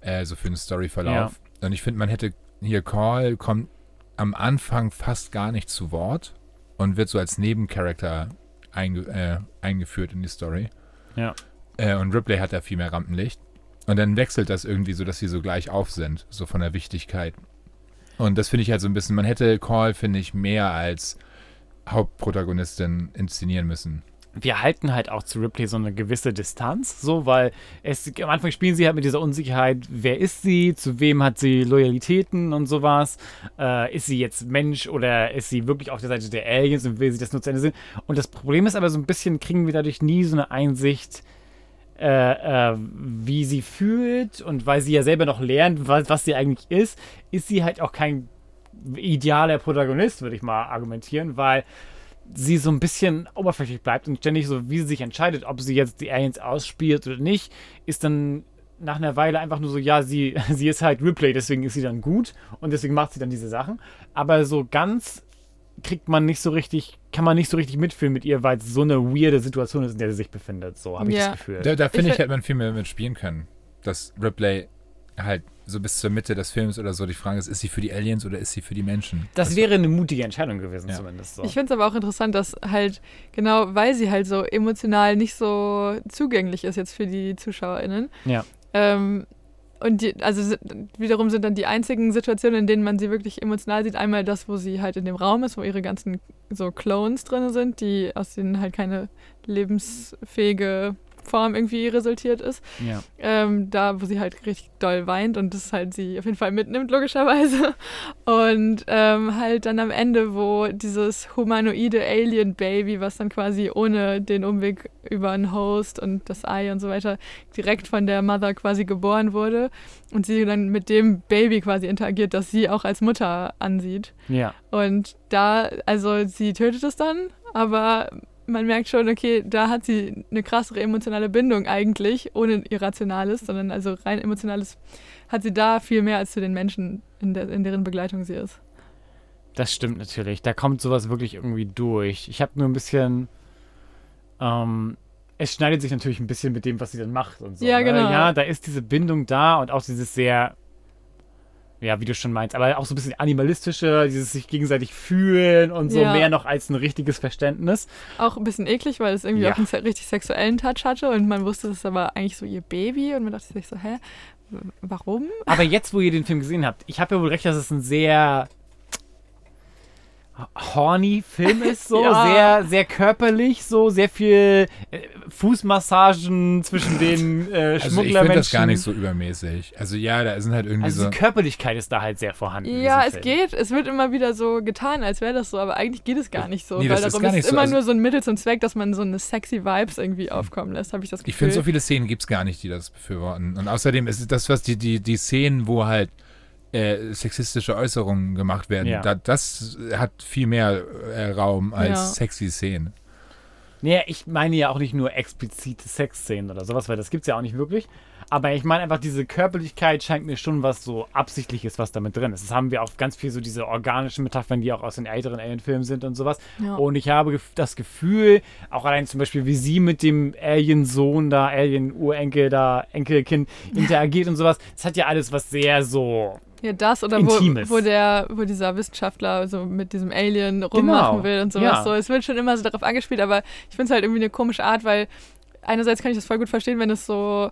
Äh, so für den Storyverlauf. Und ich finde, man hätte hier Call kommt am Anfang fast gar nicht zu Wort und wird so als Nebencharakter einge äh, eingeführt in die Story. Ja. Äh, und Ripley hat da viel mehr Rampenlicht. Und dann wechselt das irgendwie so, dass sie so gleich auf sind, so von der Wichtigkeit. Und das finde ich halt so ein bisschen, man hätte Call, finde ich, mehr als Hauptprotagonistin inszenieren müssen. wir halten halt auch zu Ripley so eine gewisse Distanz, so, weil es am Anfang spielen sie halt mit dieser Unsicherheit, wer ist sie, zu wem hat sie Loyalitäten und sowas, äh, ist sie jetzt Mensch oder ist sie wirklich auf der Seite der Aliens und will sie das nur zu Ende sehen? Und das Problem ist aber so ein bisschen, kriegen wir dadurch nie so eine Einsicht, äh, äh, wie sie fühlt und weil sie ja selber noch lernt, was, was sie eigentlich ist, ist sie halt auch kein idealer Protagonist, würde ich mal argumentieren, weil sie so ein bisschen oberflächlich bleibt und ständig so, wie sie sich entscheidet, ob sie jetzt die Aliens ausspielt oder nicht, ist dann nach einer Weile einfach nur so, ja, sie, sie ist halt Ripley, deswegen ist sie dann gut und deswegen macht sie dann diese Sachen. Aber so ganz kriegt man nicht so richtig, kann man nicht so richtig mitfühlen mit ihr, weil es so eine weirde Situation ist, in der sie sich befindet. So habe ich Ja. das Gefühl. Da, da finde Ich hätte man viel mehr mit spielen können. Dass Ripley halt so bis zur Mitte des Films oder so. Die Frage ist, ist sie für die Aliens oder ist sie für die Menschen? Das wäre eine mutige Entscheidung gewesen, Ja. zumindest. So. Ich finde es aber auch interessant, dass halt, genau, weil sie halt so emotional nicht so zugänglich ist jetzt für die ZuschauerInnen. Ja. Ähm, und die, also wiederum sind dann die einzigen Situationen, in denen man sie wirklich emotional sieht, einmal das, wo sie halt in dem Raum ist, wo ihre ganzen so Clones drin sind, die aus denen halt keine lebensfähige Form irgendwie resultiert ist. ja. Ähm, da, wo sie halt richtig doll weint und das halt sie auf jeden Fall mitnimmt, logischerweise. Und ähm, halt dann am Ende, wo dieses humanoide Alien-Baby, was dann quasi ohne den Umweg über einen Host und das Ei und so weiter direkt von der Mother quasi geboren wurde und sie dann mit dem Baby quasi interagiert, das sie auch als Mutter ansieht. ja. Und da, also sie tötet es dann, aber man merkt schon, okay, da hat sie eine krassere emotionale Bindung eigentlich, ohne ihr Rationales, sondern also rein emotionales, hat sie da viel mehr als zu den Menschen, in, der, in deren Begleitung sie ist. Das stimmt natürlich. Da kommt sowas wirklich irgendwie durch. Ich habe nur ein bisschen. Ähm, es schneidet sich natürlich ein bisschen mit dem, was sie dann macht und so. Ja, ne? genau. Ja, da ist diese Bindung da und auch dieses sehr. Ja, wie du schon meinst, aber auch so ein bisschen animalistische, dieses sich gegenseitig fühlen und so Ja. mehr noch als ein richtiges Verständnis. Auch ein bisschen eklig, weil es irgendwie Ja. auch einen richtig sexuellen Touch hatte und man wusste, es ist aber eigentlich so ihr Baby und man dachte sich so, hä, warum? Aber jetzt, wo ihr den Film gesehen habt, ich habe ja wohl recht, dass es ein sehr horny Film ist, so Ja. sehr, sehr körperlich, so sehr viel äh, Fußmassagen zwischen den äh, Also ich Schmugglermenschen. finde das gar nicht so übermäßig. Also ja, da sind halt irgendwie Also so. die Körperlichkeit ist da halt sehr vorhanden. Ja, es Film. geht. Es wird immer wieder so getan, als wäre das so, aber eigentlich geht es gar nicht so. Nee, weil das ist darum gar ist so. immer Also- nur so ein Mittel zum Zweck, dass man so eine sexy Vibes irgendwie aufkommen lässt, habe ich das Gefühl. Ich finde, so viele Szenen gibt es gar nicht, die das befürworten. Und außerdem ist es das, was die, die, die Szenen, wo halt äh, sexistische Äußerungen gemacht werden, Ja. da, das hat viel mehr äh, Raum als Ja. sexy Szenen. Naja, ich meine ja auch nicht nur explizite Sexszenen oder sowas, weil das gibt's ja auch nicht wirklich. Aber ich meine einfach, diese Körperlichkeit scheint mir schon was so Absichtliches, was damit drin ist. Das haben wir auch ganz viel so diese organischen Metaphern, die auch aus den älteren Alien-Filmen sind und sowas. Ja. Und ich habe das Gefühl, auch allein zum Beispiel, wie sie mit dem Alien-Sohn da, Alien-Urenkel da, Enkelkind interagiert und sowas. Das hat ja alles was sehr so. Ja, das oder wo, wo der, wo dieser Wissenschaftler so mit diesem Alien rummachen will und sowas. Genau. ja. So, es wird schon immer so darauf angespielt, aber ich finde es halt irgendwie eine komische Art, weil einerseits kann ich das voll gut verstehen, wenn es so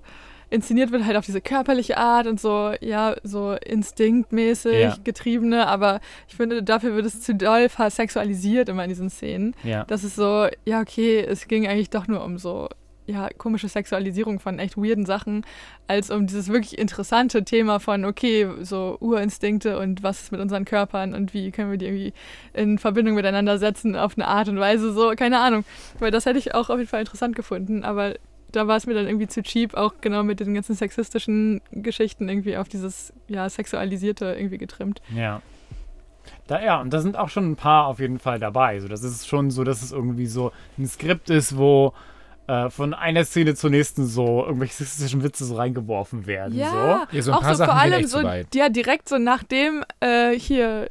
inszeniert wird, halt auf diese körperliche Art und so, ja, so instinktmäßig Ja. getriebene, aber ich finde, dafür wird es zu doll versexualisiert immer in diesen Szenen. Ja. Das ist so, ja, okay, es ging eigentlich doch nur um so, ja, komische Sexualisierung von echt weirden Sachen, als um dieses wirklich interessante Thema von, okay, so Urinstinkte und was ist mit unseren Körpern und wie können wir die irgendwie in Verbindung miteinander setzen auf eine Art und Weise, so, keine Ahnung. Weil das hätte ich auch auf jeden Fall interessant gefunden, aber da war es mir dann irgendwie zu cheap, auch genau mit den ganzen sexistischen Geschichten irgendwie auf dieses, ja, Sexualisierte irgendwie getrimmt. Ja. Da, ja, und da sind auch schon ein paar auf jeden Fall dabei. So, das ist schon so, dass es irgendwie so ein Skript ist, wo äh, von einer Szene zur nächsten so irgendwelche sexistischen Witze so reingeworfen werden. Ja, Ja, so ein auch paar so Sachen vor allem so, ja, direkt so nachdem äh, hier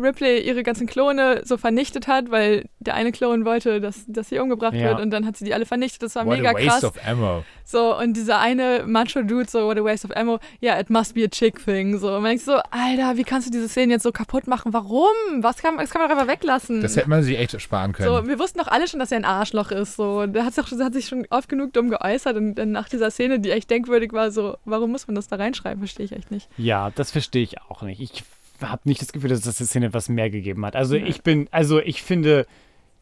Ripley ihre ganzen Klone so vernichtet hat, weil der eine Klon wollte, dass, dass sie umgebracht Ja. wird und dann hat sie die alle vernichtet. Das war What mega a waste krass. of ammo. So, und dieser eine Macho-Dude, so, what a waste of ammo, ja, it must be a chick thing. So, und man denkt so, Alter, wie kannst du diese Szene jetzt so kaputt machen? Warum? Was kann, das kann man doch einfach weglassen. Das hätte man sich echt sparen können. So, wir wussten doch alle schon, dass er ein Arschloch ist. So, der hat, sich auch- hat sich schon oft genug dumm geäußert und dann nach dieser Szene, die echt denkwürdig war, so, warum muss man das da reinschreiben? Verstehe ich echt nicht. Ja, das verstehe ich auch nicht. Ich habe nicht das Gefühl, dass das der Szene etwas mehr gegeben hat. Also ich bin, also ich finde,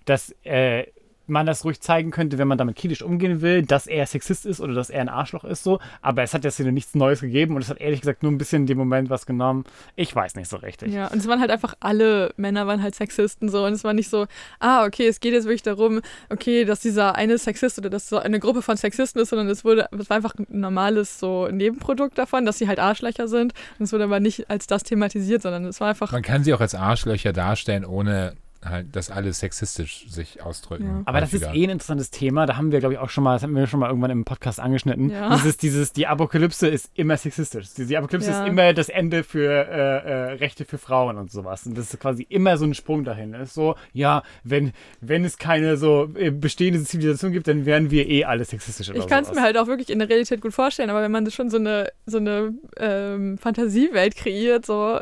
dass äh, man das ruhig zeigen könnte, wenn man damit kritisch umgehen will, dass er Sexist ist oder dass er ein Arschloch ist so. Aber es hat der Szene nichts Neues gegeben und es hat ehrlich gesagt nur ein bisschen in dem Moment was genommen. Ich weiß nicht so richtig. Ja, und es waren halt einfach alle Männer waren halt Sexisten so und es war nicht so, ah, okay, es geht jetzt wirklich darum, okay, dass dieser eine Sexist oder dass so eine Gruppe von Sexisten ist, sondern es wurde, es war einfach ein normales so Nebenprodukt davon, dass sie halt Arschlöcher sind und es wurde aber nicht als das thematisiert, sondern es war einfach, Man kann sie auch als Arschlöcher darstellen, ohne halt, dass alle sexistisch sich ausdrücken. Ja. Aber das ist eh ein interessantes Thema. Da haben wir, glaube ich, auch schon mal, das haben wir schon mal irgendwann im Podcast angeschnitten. Ja. Dieses, dieses, die Apokalypse ist immer sexistisch. Die, die Apokalypse Ja. ist immer das Ende für äh, äh, Rechte für Frauen und sowas. Und das ist quasi immer so ein Sprung dahin. Es ist so, ja, wenn, wenn es keine so äh, bestehende Zivilisation gibt, dann wären wir eh alle sexistisch oder Ich kann es mir halt auch wirklich in der Realität gut vorstellen, aber wenn man schon so eine, so eine ähm, Fantasiewelt kreiert, so,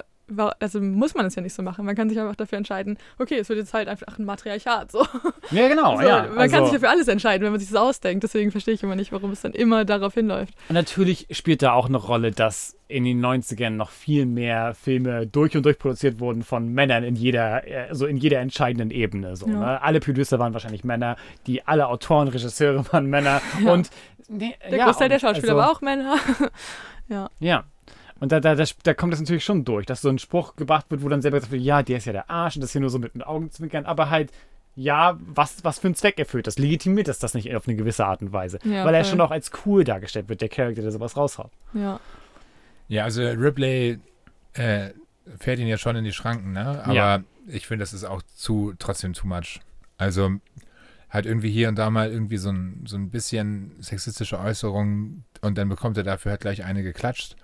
also muss man es ja nicht so machen. Man kann sich einfach dafür entscheiden, okay, es wird jetzt halt einfach ein Matriarchat. So. Ja, genau, so, ja. man kann also- sich ja für alles entscheiden, wenn man sich das ausdenkt. Deswegen verstehe ich immer nicht, warum es dann immer darauf hinläuft. Natürlich spielt da auch eine Rolle, dass in den 90ern noch viel mehr Filme durch und durch produziert wurden von Männern in jeder, äh, also in jeder entscheidenden Ebene. So, Ja. ne? Alle Producer waren wahrscheinlich Männer, die alle Autoren, Regisseure waren Männer Ja. und nee, Der ja, Großteil der Schauspieler also, war auch Männer. Ja. Und da, da, da, da kommt das natürlich schon durch, dass so ein Spruch gebracht wird, wo dann selber gesagt wird, ja, der ist ja der Arsch und das hier nur so mit den Augenzwinkern, aber halt, ja, was, was für einen Zweck erfüllt das? Legitimiert das das nicht auf eine gewisse Art und Weise? Ja, Weil er voll. schon auch als cool dargestellt wird, der Charakter, der sowas raushaut. ja. Ja, also Ripley äh, fährt ihn ja schon in die Schranken, ne? Aber Ja. ich finde, das ist auch zu, trotzdem too much. Also halt irgendwie hier und da mal irgendwie so ein, so ein bisschen sexistische Äußerungen und dann bekommt er dafür halt gleich eine geklatscht.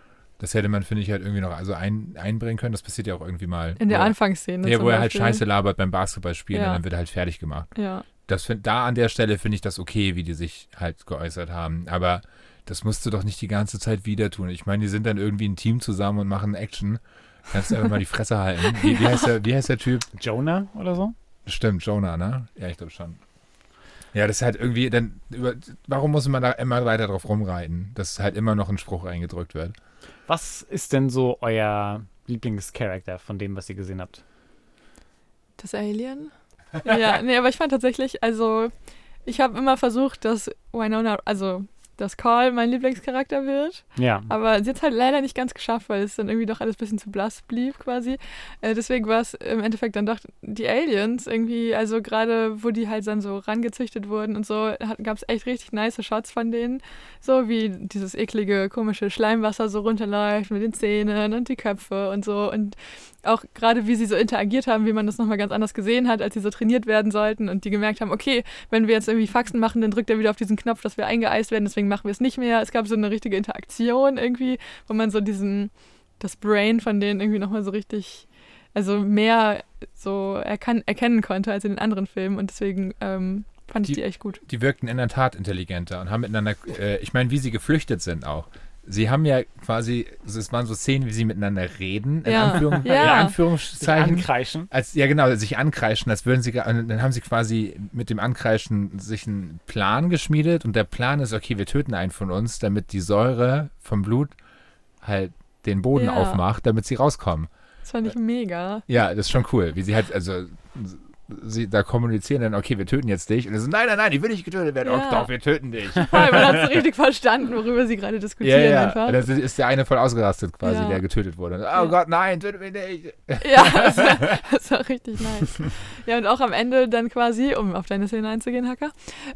Das hätte man, finde ich, halt irgendwie noch also ein, einbringen können. Das passiert ja auch irgendwie mal. In der wo, Anfangsszene. Ja, wo er halt. Scheiße labert beim Basketballspielen Ja. und dann wird er halt fertig gemacht. Ja. Das find, da an der Stelle finde ich das okay, wie die sich halt geäußert haben. Aber das musst du doch nicht die ganze Zeit wieder tun. Ich meine, die sind dann irgendwie ein Team zusammen und machen Action. Kannst du einfach mal die Fresse halten. Wie, wie, heißt der, wie heißt der Typ? Jonah oder so? Stimmt, Jonah, ne? Ja, ich glaube schon. Ja, das ist halt irgendwie, dann, über, warum muss man da immer weiter drauf rumreiten, dass halt immer noch ein Spruch eingedrückt wird? Was ist denn so euer Lieblingscharakter von dem, was ihr gesehen habt? Das Alien? ja, nee, aber ich fand tatsächlich, also ich habe immer versucht, dass Winona, also dass Carl mein Lieblingscharakter wird. Ja. Aber sie hat es halt leider nicht ganz geschafft, weil es dann irgendwie doch alles ein bisschen zu blass blieb quasi. Äh, deswegen war es im Endeffekt dann doch die Aliens irgendwie, also gerade wo die halt dann so rangezüchtet wurden und so, gab es echt richtig nice Shots von denen. So wie dieses eklige, komische Schleimwasser so runterläuft mit den Zähnen und die Köpfe und so. Und auch gerade wie sie so interagiert haben, wie man das nochmal ganz anders gesehen hat, als sie so trainiert werden sollten und die gemerkt haben, okay, wenn wir jetzt irgendwie Faxen machen, dann drückt er wieder auf diesen Knopf, dass wir eingeeist werden, deswegen machen wir es nicht mehr. Es gab so eine richtige Interaktion irgendwie, wo man so diesen, das Brain von denen irgendwie nochmal so richtig, also mehr so erkan erkennen konnte als in den anderen Filmen und deswegen ähm, fand ich Die- die echt gut. Die wirkten in der Tat intelligenter und haben miteinander, äh, ich meine, wie sie geflüchtet sind auch. Sie haben ja quasi, es waren so Szenen, wie sie miteinander reden, in, Ja. Anführung, Ja. in Sich Anführungszeichen. ankreischen. Als, ja, genau, sich ankreischen, als würden sie, dann haben sie quasi mit dem Ankreischen sich einen Plan geschmiedet und der Plan ist, okay, wir töten einen von uns, damit die Säure vom Blut halt den Boden Ja. aufmacht, damit sie rauskommen. Das fand ich mega. Ja, das ist schon cool, wie sie halt, also, sie da kommunizieren dann, okay, wir töten jetzt dich. Und er so, nein, nein, nein, ich will nicht getötet werden. Ja. Oh, doch, wir töten dich. Voll, man hat so richtig verstanden, worüber sie gerade Ja, diskutieren ja. einfach. Und dann ist der eine voll ausgerastet quasi, Ja. der getötet wurde. Und, oh Ja. Gott, nein, töte mich nicht. Ja, das war, das war richtig nice. Ja, und auch am Ende dann quasi, um auf deine Szene einzugehen, Hacker,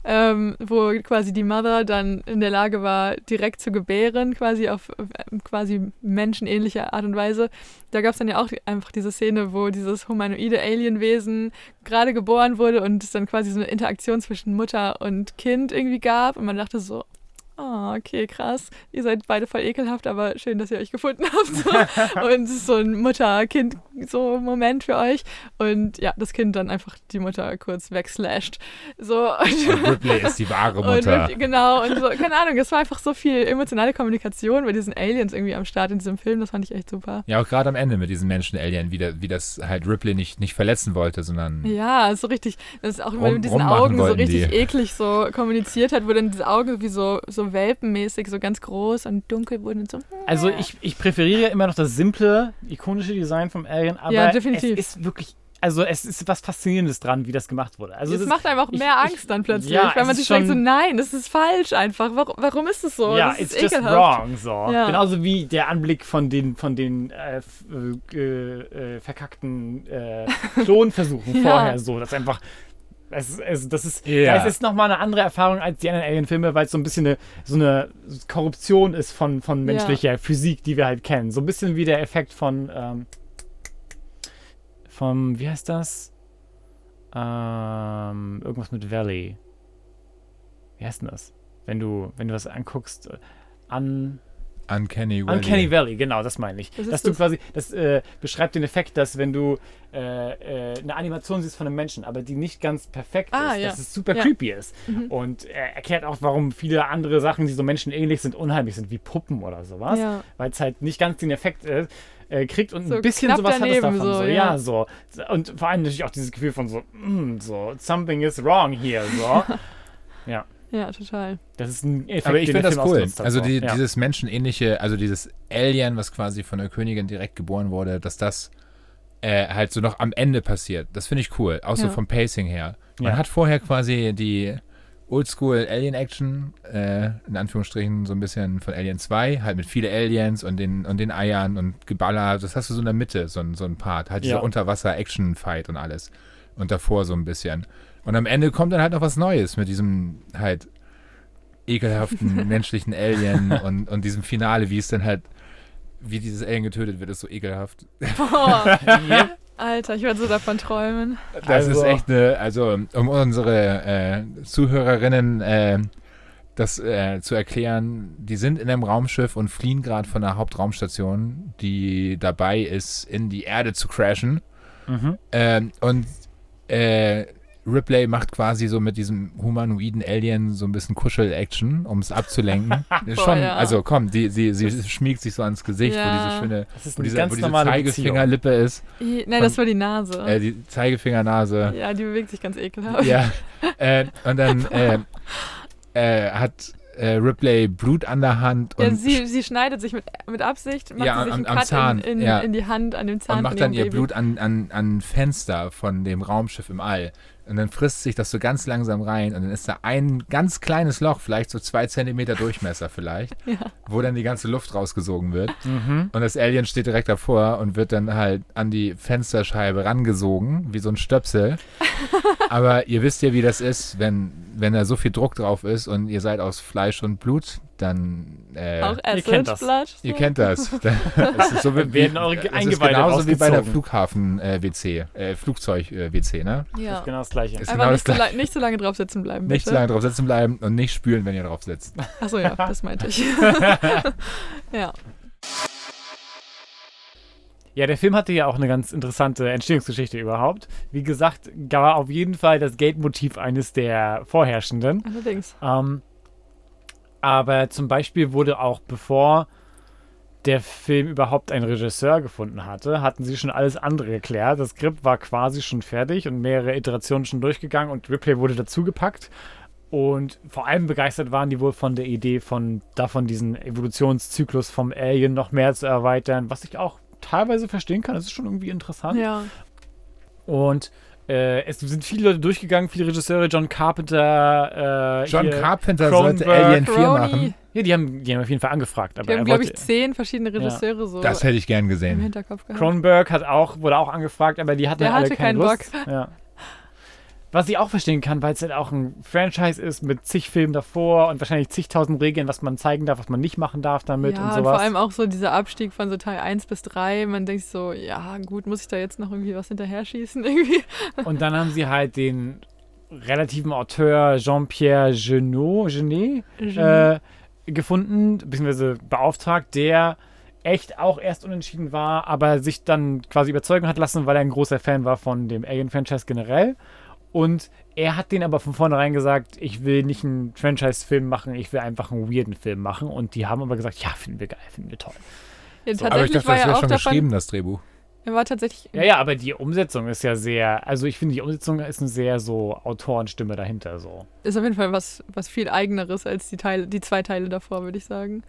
ähm, wo quasi die Mother dann in der Lage war, direkt zu gebären, quasi auf äh, quasi menschenähnliche Art und Weise. Da gab es dann ja auch einfach diese Szene, wo dieses humanoide Alienwesen gerade geboren wurde und es dann quasi so eine Interaktion zwischen Mutter und Kind irgendwie gab. Und man dachte so, Oh, okay, krass. Ihr seid beide voll ekelhaft, aber schön, dass ihr euch gefunden habt. So. und es ist so ein Mutter-Kind-so-Moment für euch. Und ja, das Kind dann einfach die Mutter kurz wegslasht. So. Und Ripley ist die wahre Und Mutter. wirklich- genau, und so, keine Ahnung, es war einfach so viel emotionale Kommunikation bei diesen Aliens irgendwie am Start in diesem Film, das fand ich echt super. Ja, auch gerade am Ende mit diesen Menschen-Alien, wie, wie das halt Ripley nicht, nicht verletzen wollte, sondern Ja, so richtig, das ist auch Rum- mit diesen Augen so richtig die. eklig so kommuniziert hat, wo dann diese Augen wie so, so welpenmäßig, so ganz groß und dunkel wurden und so. Also ich, ich präferiere immer noch das simple, ikonische Design vom Alien, aber Ja, definitiv. es ist wirklich, also es ist was Faszinierendes dran, wie das gemacht wurde. Also es das- macht einem auch ich- mehr ich- Angst dann plötzlich, ja, weil es man ist sich denkt so, nein, das ist falsch einfach. Warum, warum ist es so? ja, das it's ist just ekelhaft. wrong, so. Ja. Genauso wie der Anblick von den, von den äh, äh, äh, verkackten äh, Klonversuchen Ja. vorher so. Das ist einfach. Es, es, das ist, Ja. das ist nochmal eine andere Erfahrung als die anderen Alien-Filme, weil es so ein bisschen eine, so eine Korruption ist von, von menschlicher Physik, die wir halt kennen. So ein bisschen wie der Effekt von, ähm, vom, wie heißt das? Ähm, irgendwas mit Valley. Wie heißt denn das? Wenn du, wenn du was anguckst, äh, an Uncanny Valley. Uncanny Valley, genau, das meine ich. Ist dass du das? quasi, das äh, beschreibt den Effekt, dass wenn du äh, äh, eine Animation siehst von einem Menschen, aber die nicht ganz perfekt Ah, ist, ja. dass es super Ja. creepy ist. Und er erklärt auch, warum viele andere Sachen, die so menschenähnlich sind, unheimlich sind, wie Puppen oder sowas. Ja. Weil es halt nicht ganz den Effekt ist. Äh, kriegt und So ein bisschen sowas hat es davon. So, so, ja. ja. so. Und vor allem natürlich auch dieses Gefühl von so, mm, so, something is wrong here. So. ja, Ja, total. das ist ein Effekt, Aber ich finde das Film cool. Also so. die, ja. dieses menschenähnliche, also dieses Alien, was quasi von der Königin direkt geboren wurde, dass das äh, halt so noch am Ende passiert. Das finde ich cool. Auch so Ja. vom Pacing her. Man Ja. hat vorher quasi die Oldschool Alien Action, äh, in Anführungsstrichen so ein bisschen von Alien 2, halt mit viele Aliens und den, und den Eiern und Geballer. Das hast du so in der Mitte, so, ein- so ein Part. Halt dieser. Unterwasser-Action-Fight und alles. Und davor so ein bisschen. Und am Ende kommt dann halt noch was Neues mit diesem halt ekelhaften menschlichen Alien und, und diesem Finale, wie es dann halt, wie dieses Alien getötet wird, ist so ekelhaft. Boah. Alter, ich werde so davon träumen. Das Also- ist echt eine, also um unsere äh, Zuhörerinnen äh, das äh, zu erklären, die sind in einem Raumschiff und fliehen gerade von der Hauptraumstation, die dabei ist, in die Erde zu crashen. Mhm. Ähm, und äh, Ripley macht quasi so mit diesem humanoiden Alien so ein bisschen Kuschel-Action, um es abzulenken. Schon, ja. also komm, die, sie, sie schmiegt sich so ans Gesicht, wo Ja. diese schöne, wo diese, ganz wo diese. Zeigefingerlippe ist, I- Nein, das war die Nase. äh, die Zeigefingernase. ja, die bewegt sich ganz ekelhaft. Ja, äh, und dann äh, äh, hat äh, Ripley Blut an der Hand und, Ja, sie, sie schneidet sich mit, mit Absicht, macht Ja, sie sich am- einen am Cut Zahn, in, in, ja. in die Hand, an dem Zahn und macht von dann ihr Baby. Blut an, an, an Fenster von dem Raumschiff im All. Und dann frisst sich das so ganz langsam rein und dann ist da ein ganz kleines Loch, vielleicht so zwei Zentimeter Durchmesser vielleicht, Ja. wo dann die ganze Luft rausgesogen wird. Mhm. Und das Alien steht direkt davor und wird dann halt an die Fensterscheibe rangesogen, wie so ein Stöpsel. Aber ihr wisst ja, wie das ist, wenn, wenn da so viel Druck drauf ist und ihr seid aus Fleisch und Blut, dann äh, Auch Acid das. Ihr so. kennt das. das ist so wie, Werden eure es ist genauso wie bei der. Flughafen-WC, äh, Flugzeug-WC, ne? Ja. Genau das gleiche. Ist Einfach genau nicht, das so la- nicht so lange drauf sitzen bleiben, bitte. Nicht zu lange drauf sitzen bleiben und nicht spülen, wenn ihr drauf sitzt. Achso, ja, das meinte ich. ja. Ja, der Film hatte ja auch eine ganz interessante Entstehungsgeschichte überhaupt. Wie gesagt, war auf jeden Fall das Geldmotiv eines der vorherrschenden. Allerdings. Ähm, aber zum Beispiel wurde auch bevor der Film überhaupt einen Regisseur gefunden hatte, hatten sie schon alles andere geklärt. Das Skript war quasi schon fertig und mehrere Iterationen schon durchgegangen und Ripley wurde dazugepackt. Und vor allem begeistert waren die wohl von der Idee von davon, diesen Evolutionszyklus vom Alien noch mehr zu erweitern, was ich auch teilweise verstehen kann. Das ist schon irgendwie interessant. Ja. Und äh, es sind viele Leute durchgegangen, viele Regisseure, John Carpenter, äh, John hier, Carpenter sollte Cronenberg, Alien 4 Crony. machen. Ja, die haben, die haben auf jeden Fall angefragt. Aber Wir haben, glaube ich, zehn verschiedene Regisseure so Das hätte ich gern im gesehen. Hinterkopf gehabt. Cronenberg hat auch, wurde auch angefragt, aber die hatten Der alle hatte keine keinen Lust. Ja. Was ich auch verstehen kann, weil es halt auch ein Franchise ist mit zig Filmen davor und wahrscheinlich zigtausend Regeln, was man zeigen darf, was man nicht machen darf damit ja, und und sowas. vor allem auch so dieser Abstieg von so Teil 1 bis 3. Man denkt sich so, ja, gut, muss ich da jetzt noch irgendwie was hinterher schießen? Irgendwie. Und dann haben sie halt den relativen Auteur Jean-Pierre Genot, Genet, äh, gefunden, beziehungsweise beauftragt, der echt auch erst unentschieden war, aber sich dann quasi überzeugen hat lassen, weil er ein großer Fan war von dem Alien-Franchise generell. Und er hat denen aber von vornherein gesagt, ich will nicht einen Franchise-Film machen, ich will einfach einen weirden Film machen. Und die haben aber gesagt, ja, finden wir geil, finden wir toll. Ja, Aber ich tatsächlich dachte, war das ja wäre auch schon davon, geschrieben, das Drehbuch. er war tatsächlich, Ja, ja, aber die Umsetzung ist ja sehr, also ich finde, die Umsetzung ist eine sehr so Autorenstimme dahinter so. ist auf jeden Fall was, was viel eigeneres als die Teile, die zwei Teile davor, würde ich sagen.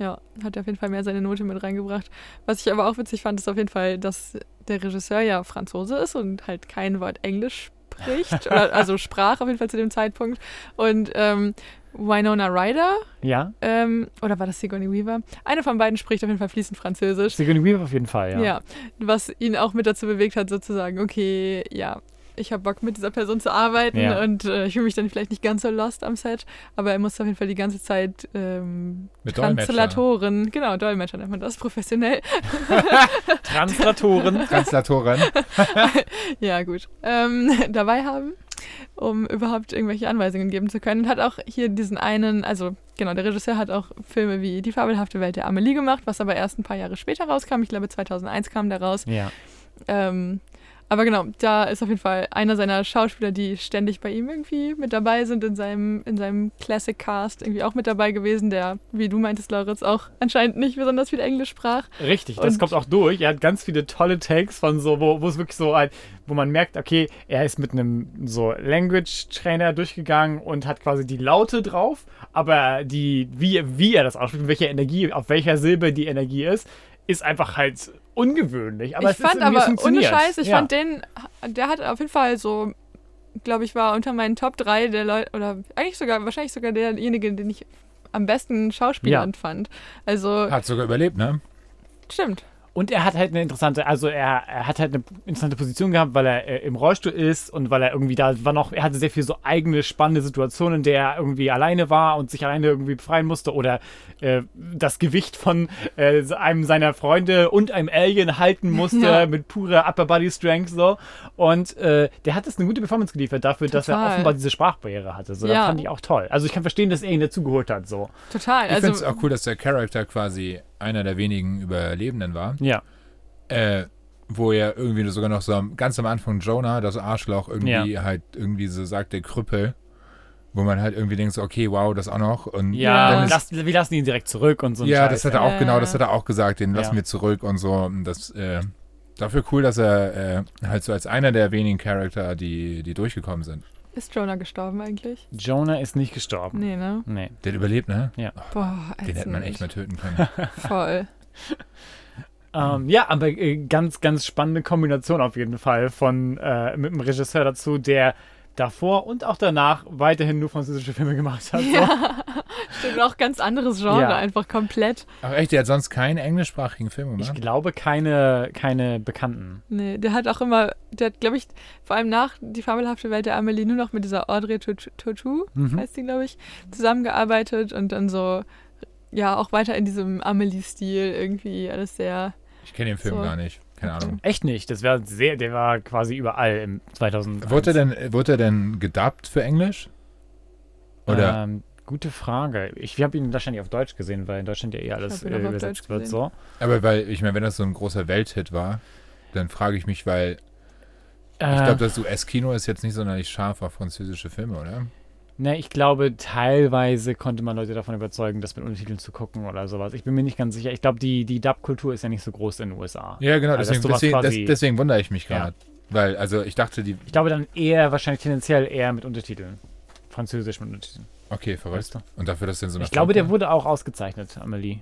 Ja, hat auf jeden Fall mehr seine Note mit reingebracht. Was ich aber auch witzig fand, ist auf jeden Fall, dass der Regisseur ja Franzose ist und halt kein Wort Englisch spricht. oder, also sprach auf jeden Fall zu dem Zeitpunkt. Und ähm, Winona Ryder, Ja, ähm, oder war das Sigourney Weaver? Eine von beiden spricht auf jeden Fall fließend Französisch. Sigourney Weaver auf jeden Fall, ja. Ja. was ihn auch mit dazu bewegt hat, sozusagen, okay, ja, ich habe Bock mit dieser Person zu arbeiten Ja. und äh, ich fühle mich dann vielleicht nicht ganz so lost am Set, aber er muss auf jeden Fall die ganze Zeit ähm, Mit. Translatoren, genau, Dolmetscher nennt man das professionell. Translatoren. Translatorin. ja, gut. Ähm, dabei haben, um überhaupt irgendwelche Anweisungen geben zu können. Und hat auch hier diesen einen, also genau, der Regisseur hat auch Filme wie Die fabelhafte Welt der Amelie gemacht, was aber erst ein paar Jahre später rauskam. Ich glaube, 2001 kam der raus. ja. Ähm, aber genau, da ist auf jeden Fall einer seiner Schauspieler, die ständig bei ihm irgendwie mit dabei sind, in seinem, in seinem Classic Cast irgendwie auch mit dabei gewesen, der, wie du meintest, Lauritz, auch anscheinend nicht besonders viel Englisch sprach. Richtig, das Und- kommt auch durch. Er hat ganz viele tolle Takes von so, wo, wo es wirklich so ein, wo man merkt, okay, er ist mit einem so Language Trainer durchgegangen und hat quasi die Laute drauf, aber die, wie, wie er das ausspricht, mit welcher Energie, auf welcher Silbe die Energie ist, ist einfach halt ungewöhnlich. Aber ich fand aber, ohne funktioniert. Scheiß, ich ja. fand den, der hat auf jeden Fall so, glaube ich, war unter meinen Top 3 der Leute, oder eigentlich sogar, wahrscheinlich sogar derjenige, den ich am besten Schauspielern fand. Also, Hat sogar überlebt, ne? stimmt. Und er hat halt eine interessante, also er, er hat halt eine interessante Position gehabt, weil er äh, im Rollstuhl ist und weil er irgendwie da war noch, er hatte sehr viel so eigene spannende Situationen, in der er irgendwie alleine war und sich alleine irgendwie befreien musste oder äh, das Gewicht von äh, einem seiner Freunde und einem Alien halten musste Ja. mit purer Upper Body Strength so. Und äh, der hat jetzt eine gute Performance geliefert dafür, dass er Total. offenbar diese Sprachbarriere hatte. So, das Ja. fand ich auch toll. Also ich kann verstehen, dass er ihn dazugeholt hat. So. Total. Ich finde es Also, auch cool, dass der Charakter quasi einer der wenigen Überlebenden war. Ja. Äh, wo er irgendwie sogar noch so am, ganz am Anfang Jonah, das Arschloch, irgendwie halt irgendwie so sagt, der Krüppel. Wo man halt irgendwie denkt, so, okay, wow, das auch noch. Und Ja, ist- lass, wir lassen ihn direkt zurück und so ein ja, Scheiß, das hat er auch, Ja. genau, das hat er auch gesagt, den lassen Ja. wir zurück und so. Und das, äh, dafür cool, dass er äh, halt so als einer der wenigen Charakter, die, die durchgekommen sind. Ist Jonah gestorben eigentlich? Jonah ist nicht gestorben. Nee, ne? Nee. Der hat überlebt, ne? Boah, Den hätte man echt mal töten können. Voll. Ähm, ja, aber äh, ganz, ganz spannende Kombination auf jeden Fall von äh, mit dem Regisseur dazu, der davor und auch danach weiterhin nur französische Filme gemacht hat. So. Ja, stimmt, auch ganz anderes Genre, Ja. einfach komplett. Ach echt, der hat sonst keinen englischsprachigen Film Ich gemacht? glaube keine, keine Bekannten. Nee, der hat auch immer, der hat, glaube ich, vor allem nach Die fabelhafte Welt der Amelie nur noch mit dieser Audrey Tautou, Mhm. heißt die, glaube ich, zusammengearbeitet und dann so, ja, auch weiter in diesem Amelie-Stil irgendwie alles sehr. Ich kenne den Film So. gar nicht. Keine Ahnung. Echt nicht. Das war sehr, der war quasi überall im 2000. Wurde er denn, wurde er denn gedubbt für Englisch? Oder? Ähm, gute Frage. Ich habe ihn wahrscheinlich auf Deutsch gesehen, weil in Deutschland ja eh alles äh, übersetzt Deutsch wird. So. Aber weil, ich meine, wenn das so ein großer Welthit war, dann frage ich mich, weil ich Äh, glaube, das US-Kino ist jetzt nicht sonderlich scharf auf französische Filme, oder? Ne, ich glaube, teilweise konnte man Leute davon überzeugen, das mit Untertiteln zu gucken oder sowas. Ich bin mir nicht ganz sicher. Ich glaube, die, die Dub-Kultur ist ja nicht so groß in den USA. Ja, genau, Also, deswegen, deswegen, quasi- des, deswegen wundere ich mich Ja. gerade. Weil, also ich dachte, die. Ich glaube dann eher, wahrscheinlich tendenziell eher mit Untertiteln. Französisch mit Untertiteln. Okay, verrückt. Weißt du? Und dafür, dass denn so eine Ich glaube, der wurde auch ausgezeichnet, Amelie.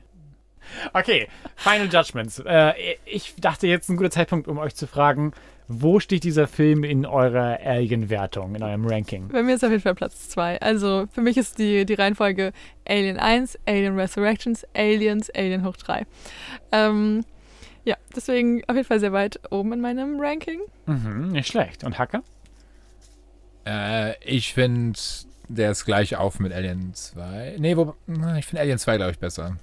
Okay, Final Judgments. Äh, ich dachte jetzt ein guter Zeitpunkt, um euch zu fragen, wo steht dieser Film in eurer Alien-Wertung, in eurem Ranking? Bei mir ist auf jeden Fall Platz 2. Also für mich ist die, die Reihenfolge Alien 1, Alien Resurrections, Aliens, Alien hoch 3. Ähm, ja, deswegen auf jeden Fall sehr weit oben in meinem Ranking. Mhm, nicht schlecht. Und Hacker? Äh, ich finde, der ist gleich auf mit Alien 2. Nee, wo, ich finde Alien 2, glaube ich, besser.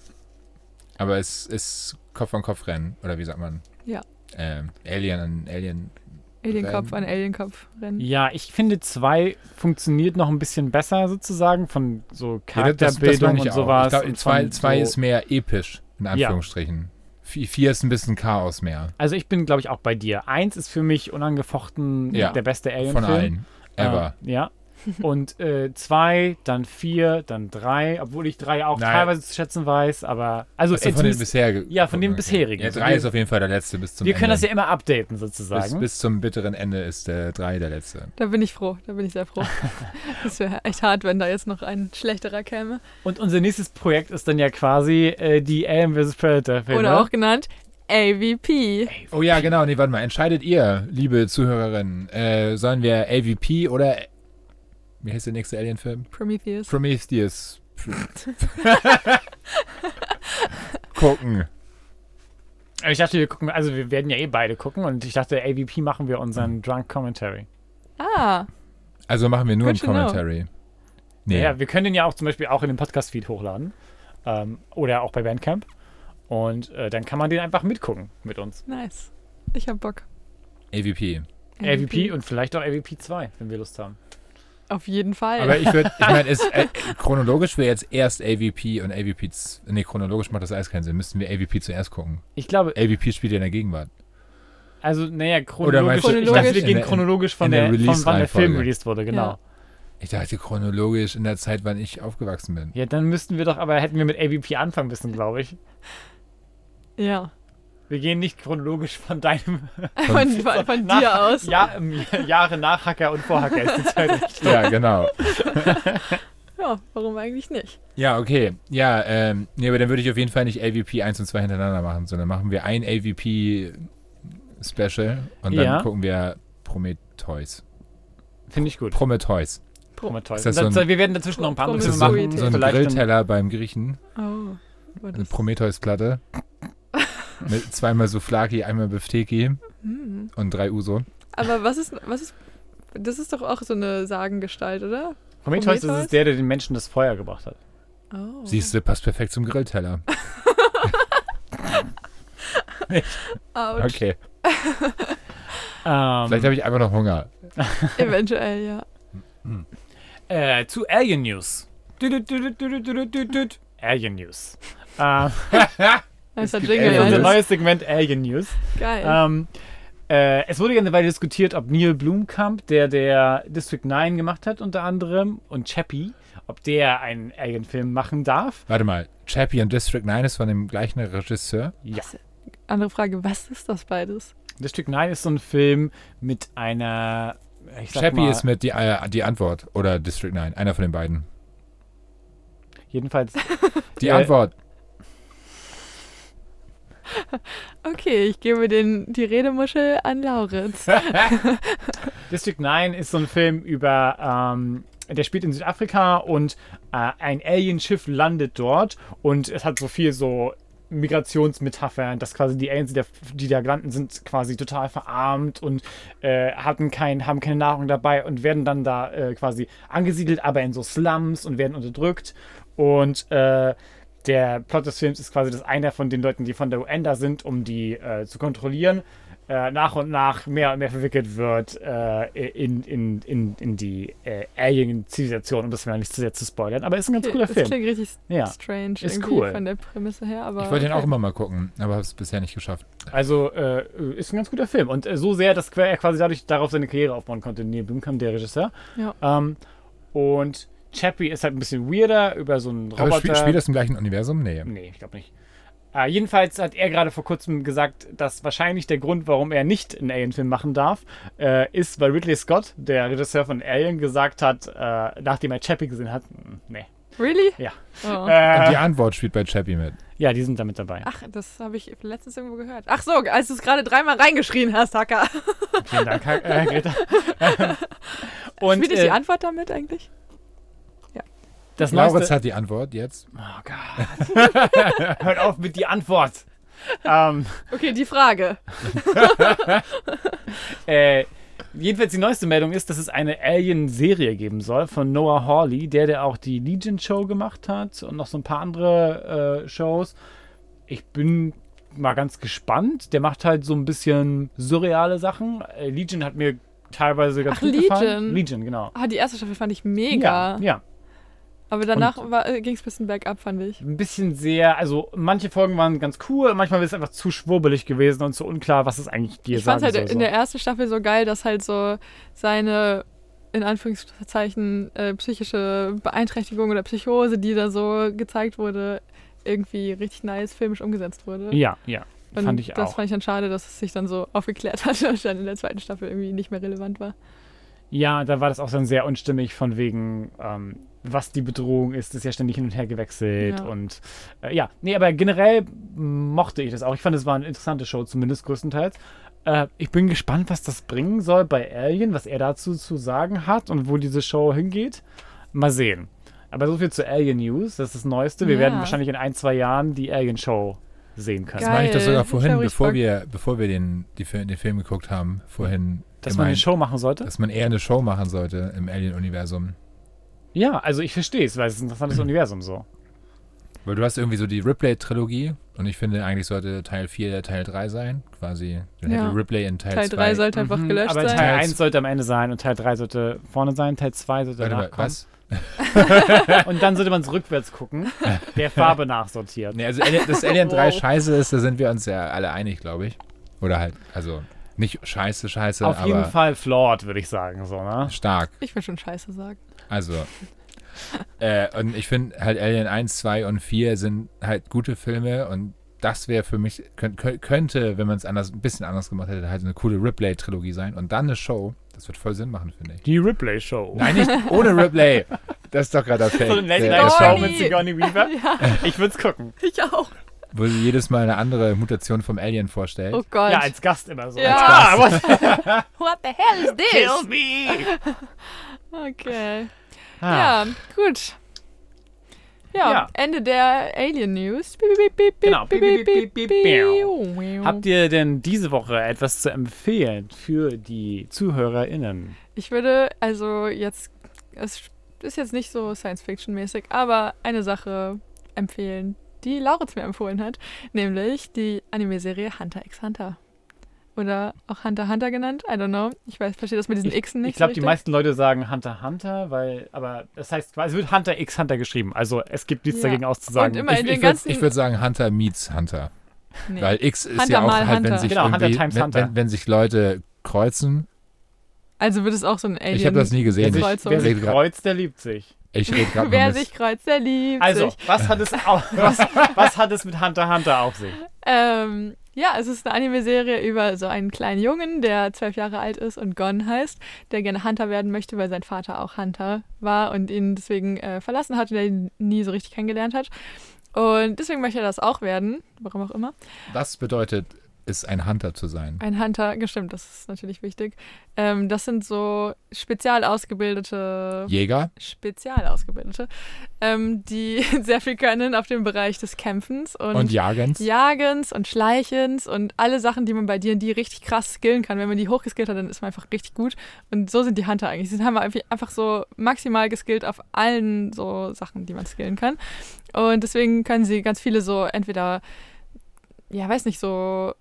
Aber es ist Kopf an Kopf Rennen, oder wie sagt man? Ja. Ähm, Alien an Alien. Alienkopf an Alienkopf rennen. Ja, ich finde, zwei funktioniert noch ein bisschen besser sozusagen von so Ja, das- das Charakterbildung ich und auch. sowas. Und zwei, zwei so, ist mehr episch, in Anführungsstrichen. Vi- Vier ist ein bisschen Chaos mehr. Also ich bin, glaube ich, auch bei dir. Eins ist für mich unangefochten Ja, der beste Alien-Film. Von allen. Ever. Äh, ja. Und äh, zwei, dann vier, dann drei, obwohl ich drei auch Nein. teilweise zu schätzen weiß, aber also Achso, äh, von den zumindest- bisher Ja, von den bisherigen. Ja, Also drei ist auf jeden Fall der letzte bis zum wir können das Ende. ja immer updaten bis, sozusagen. bis zum bitteren Ende ist der drei der letzte. Da bin ich froh, da bin ich sehr froh. Das wäre echt hart, wenn da jetzt noch ein schlechterer käme. Und unser nächstes Projekt ist dann ja quasi äh, die Alien vs. Predator Filme. Oder auch genannt AVP. Oh ja, genau. Nee, warte mal. Entscheidet ihr, liebe Zuhörerinnen, äh, sollen wir AVP oder wie heißt der nächste Alien-Film? Prometheus. Prometheus gucken. Ich dachte, wir gucken, also wir werden ja eh beide gucken und ich dachte, AVP machen wir unseren Drunk Commentary. Ah, Also machen wir nur ein Good know. Commentary. Nee. Ja, wir können den ja auch zum Beispiel auch in den Podcast-Feed hochladen. Ähm, oder auch bei Bandcamp. Und äh, dann kann man den einfach mitgucken mit uns. nice. Ich hab Bock. AVP. AVP und vielleicht auch AVP 2, wenn wir Lust haben. Auf jeden Fall. Aber ich würde, ich meine, es- äh, chronologisch wäre jetzt erst AVP und AVP. Nee, chronologisch macht das alles keinen Sinn. Müssten wir AVP zuerst gucken. Ich glaube, AVP spielt ja in der Gegenwart. also, naja, Oder chronologisch. meinst du- ich dachte, wir gehen chronologisch von der der, von wann der Film released wurde, genau. Ja. Ich dachte chronologisch in der Zeit, wann ich aufgewachsen bin. Ja, dann müssten wir doch, aber hätten wir mit AVP anfangen müssen, glaube ich. ja. Wir gehen nicht chronologisch von deinem Von, von, von nach- dir aus. Ja, ähm, Jahre nach Hacker und vor Hacker ist die Zeit. Ja, genau. Ja, warum eigentlich nicht? Ja, okay. Ja, ähm, nee, aber dann würde ich auf jeden Fall nicht AVP 1 und 2 hintereinander machen, sondern machen wir ein AVP Special und dann Ja. gucken wir Prometheus. Finde ich gut. Prometheus. Prometheus. So ein- wir werden dazwischen noch ein paar andere machen. so ein Grillteller beim Griechen. Oh. Eine Prometheus-Platte. Mit zweimal Souflaki, einmal Bifteki Hm. und drei Uso. Aber was ist, was ist, das ist doch auch so eine Sagengestalt, oder? Prometheus, das Prometheus? ist der, der den Menschen das Feuer gebracht hat. Oh. Siehst du, passt perfekt zum Grillteller. Ouch. Okay. Ähm, Vielleicht habe ich einfach noch Hunger. Eventuell, ja. äh, zu Alien News. Alien News. Jingle, Aliens. unser neues Segment Alien News. Geil. Ähm, äh, es wurde ja eine Weile diskutiert, ob Neil Blomkamp, der der District 9 gemacht hat unter anderem, und Chappie, ob der einen Alien-Film machen darf. Warte mal, Chappie und District 9 ist von dem gleichen Regisseur? Ja. Andere Frage, was ist das beides? District 9 ist so ein Film mit einer. Ich sag Chappie mal, ist mit die, äh, die Antwort oder District 9, einer von den beiden. Jedenfalls. Die Äh, Antwort. Okay, ich gebe den, die Redemuschel an Lauritz. District 9 ist so ein Film über, ähm, der spielt in Südafrika und äh, ein Alienschiff landet dort und es hat so viel so Migrationsmetaphern, dass quasi die Aliens, die da, landen, sind quasi total verarmt und äh, hatten kein, haben keine Nahrung dabei und werden dann da äh, quasi angesiedelt, aber in so Slums und werden unterdrückt. Und äh, der Plot des Films ist quasi, dass einer von den Leuten, die von der UN da sind, um die äh, zu kontrollieren, äh, nach und nach mehr und mehr verwickelt wird äh, in, in, in, in die äh, Alien-Zivilisation, um das mal nicht zu sehr zu spoilern. Aber ist ein ganz cooler das Film. klingt richtig Ja. strange Ist irgendwie cool. von der Prämisse her, aber Ich wollte den okay. auch immer mal gucken, aber habe es bisher nicht geschafft. Also äh, ist ein ganz guter Film. Und äh, so sehr, dass er quasi dadurch darauf seine Karriere aufbauen konnte. Neil Blomkamp, der Regisseur. Ja. Ähm, und Chappie ist halt ein bisschen weirder über so einen Roboter. Aber spielt, spielt das im gleichen Universum? Nee. Nee, ich glaube nicht. Äh, jedenfalls hat er gerade vor kurzem gesagt, dass wahrscheinlich der Grund, warum er nicht einen Alien-Film machen darf, äh, ist, weil Ridley Scott, der Regisseur von Alien, gesagt hat, äh, nachdem er Chappie gesehen hat, "Mm, nee. Really? Ja. Oh. Und Äh, die Antwort spielt bei Chappie mit. ja, die sind da mit dabei. Ach, das habe ich letztens irgendwo gehört. Ach so, als du es gerade dreimal reingeschrien hast, Hacker. Vielen Dank, äh, Greta. Und Spielt nicht die äh, Antwort damit eigentlich? Das Lauritz neueste, hat die Antwort jetzt. Oh Gott. Hört auf mit die Antwort. ähm, Okay, die Frage. äh, jedenfalls die neueste Meldung ist, dass es eine Alien-Serie geben soll von Noah Hawley, der, der auch die Legion-Show gemacht hat und noch so ein paar andere äh, Shows. Ich bin mal ganz gespannt. Der macht halt so ein bisschen surreale Sachen. Äh, Legion hat mir teilweise ganz Ach, gut gefallen. Legion. Legion, genau. Ah, die erste Staffel fand ich mega. Ja, ja. Aber danach ging es ein bisschen bergab, fand ich. ein bisschen sehr, also manche Folgen waren ganz cool, manchmal ist es einfach zu schwurbelig gewesen und zu unklar, was es eigentlich dir Ich fand sagen halt soll. in der ersten Staffel so geil, dass halt so seine, in Anführungszeichen, äh, psychische Beeinträchtigung oder Psychose, die da so gezeigt wurde, irgendwie richtig nice filmisch umgesetzt wurde. ja, ja, Und fand ich das auch. fand ich dann schade, dass es sich dann so aufgeklärt hat und dann in der zweiten Staffel irgendwie nicht mehr relevant war. ja, da war das auch dann sehr unstimmig von wegen, ähm, was die Bedrohung ist, ist ja ständig hin und her gewechselt Ja. und äh, ja, nee, aber generell mochte ich das auch. Ich fand, es war eine interessante Show, zumindest größtenteils. Äh, ich bin gespannt, was das bringen soll bei Alien, was er dazu zu sagen hat und wo diese Show hingeht. Mal sehen. Aber so viel zu Alien News, das ist das Neueste. Wir Ja. werden wahrscheinlich in ein, zwei Jahren die Alien-Show sehen können. Das meine ich doch Geil. sogar vorhin, bevor Bock. wir, bevor wir den, die, den Film geguckt haben, vorhin Dass man eine gemeint, Show machen sollte? dass man eher eine Show machen sollte im Alien-Universum. Ja, also ich verstehe es, weil es ist ein interessantes Universum so. Weil du hast irgendwie so die Ripley-Trilogie und ich finde, eigentlich sollte Teil 4 Teil 3 sein. Quasi. Dann Ja. hätte Ripley in Teil, Teil 2. 3 sollte einfach Mhm, gelöscht aber sein. Teil Teil 1 sollte am Ende sein und Teil 3 sollte vorne sein, Teil 2 sollte Warte danach mal, kommen. was? Und dann sollte man es rückwärts gucken, der Farbe nachsortiert. Nee, also dass Alien 3 Wow. scheiße ist, da sind wir uns ja alle einig, glaube ich. Oder halt, also nicht scheiße, scheiße, Auf aber jeden Fall flawed, würde ich sagen, so, ne? stark. Ich würde schon Scheiße sagen. Also. äh, und ich finde halt Alien 1, 2 und 4 sind halt gute Filme und das wäre für mich, könnt, kö- könnte, wenn man es anders, ein bisschen anders gemacht hätte, halt eine coole Ripley-Trilogie sein und dann eine Show. Das wird voll Sinn machen, finde ich. Die Ripley Show. Nein, nicht ohne Ripley. Das ist doch gerade der Fake. So eine Late der- Night der Show Sigourney. mit Sigourney Weaver. Ja, Ich würde es gucken. ich auch. Wo sie jedes Mal eine andere Mutation vom Alien vorstellt. Oh Gott. Ja, als Gast immer so. Ja. Ah, what What the hell is kill this? me? Okay. Ja, gut. Ja, Ja. Ende der Alien News. Genau. Habt ihr denn diese Woche etwas zu empfehlen für die ZuhörerInnen? Ich würde also jetzt, es ist jetzt nicht so Science-Fiction-mäßig, aber eine Sache empfehlen, die Lauritz mir empfohlen hat, nämlich die Anime-Serie Hunter x Hunter. Oder auch Hunter Hunter genannt, I don't know. Ich weiß, verstehe das mit diesen Ich, Xen nicht ich glaube, so die meisten Leute sagen Hunter Hunter, weil, aber das heißt, es wird Hunter x Hunter geschrieben. Also es gibt nichts Ja. dagegen auszusagen. Und immer Ich, in ich den würde würd sagen Hunter meets Hunter. Nee. Weil X ist Hunter ja auch halt, wenn Hunter. sich, Genau, Hunter irgendwie, times wenn, Hunter. Wenn, wenn sich Leute kreuzen. Also wird es auch so ein Alien. Ich habe das nie wer gesehen. sich, wer ich sich rede grad- kreuzt, der liebt sich. ich rede gerade Wer sich kreuzt, der liebt Also, sich. was hat es au- was, was hat es mit Hunter Hunter auf sich? Ähm, ja, es ist eine Anime-Serie über so einen kleinen Jungen, der zwölf Jahre alt ist und Gon heißt, der gerne Hunter werden möchte, weil sein Vater auch Hunter war und ihn deswegen äh, verlassen hat und er ihn nie so richtig kennengelernt hat. Und deswegen möchte er das auch werden, warum auch immer. Was bedeutet es, ein Hunter zu sein? Ein Hunter, gestimmt, das ist natürlich wichtig. Ähm, das sind so spezial ausgebildete Jäger? spezial ausgebildete, ähm, die sehr viel können auf dem Bereich des Kämpfens und, Und Jagens? Jagens und Schleichens und alle Sachen, die man bei D&D richtig krass skillen kann. Wenn man die hochgeskillt hat, dann ist man einfach richtig gut. Und so sind die Hunter eigentlich. Sie haben einfach- einfach so maximal geskillt auf allen so Sachen, die man skillen kann. Und deswegen können sie ganz viele so entweder, ja, weiß nicht, so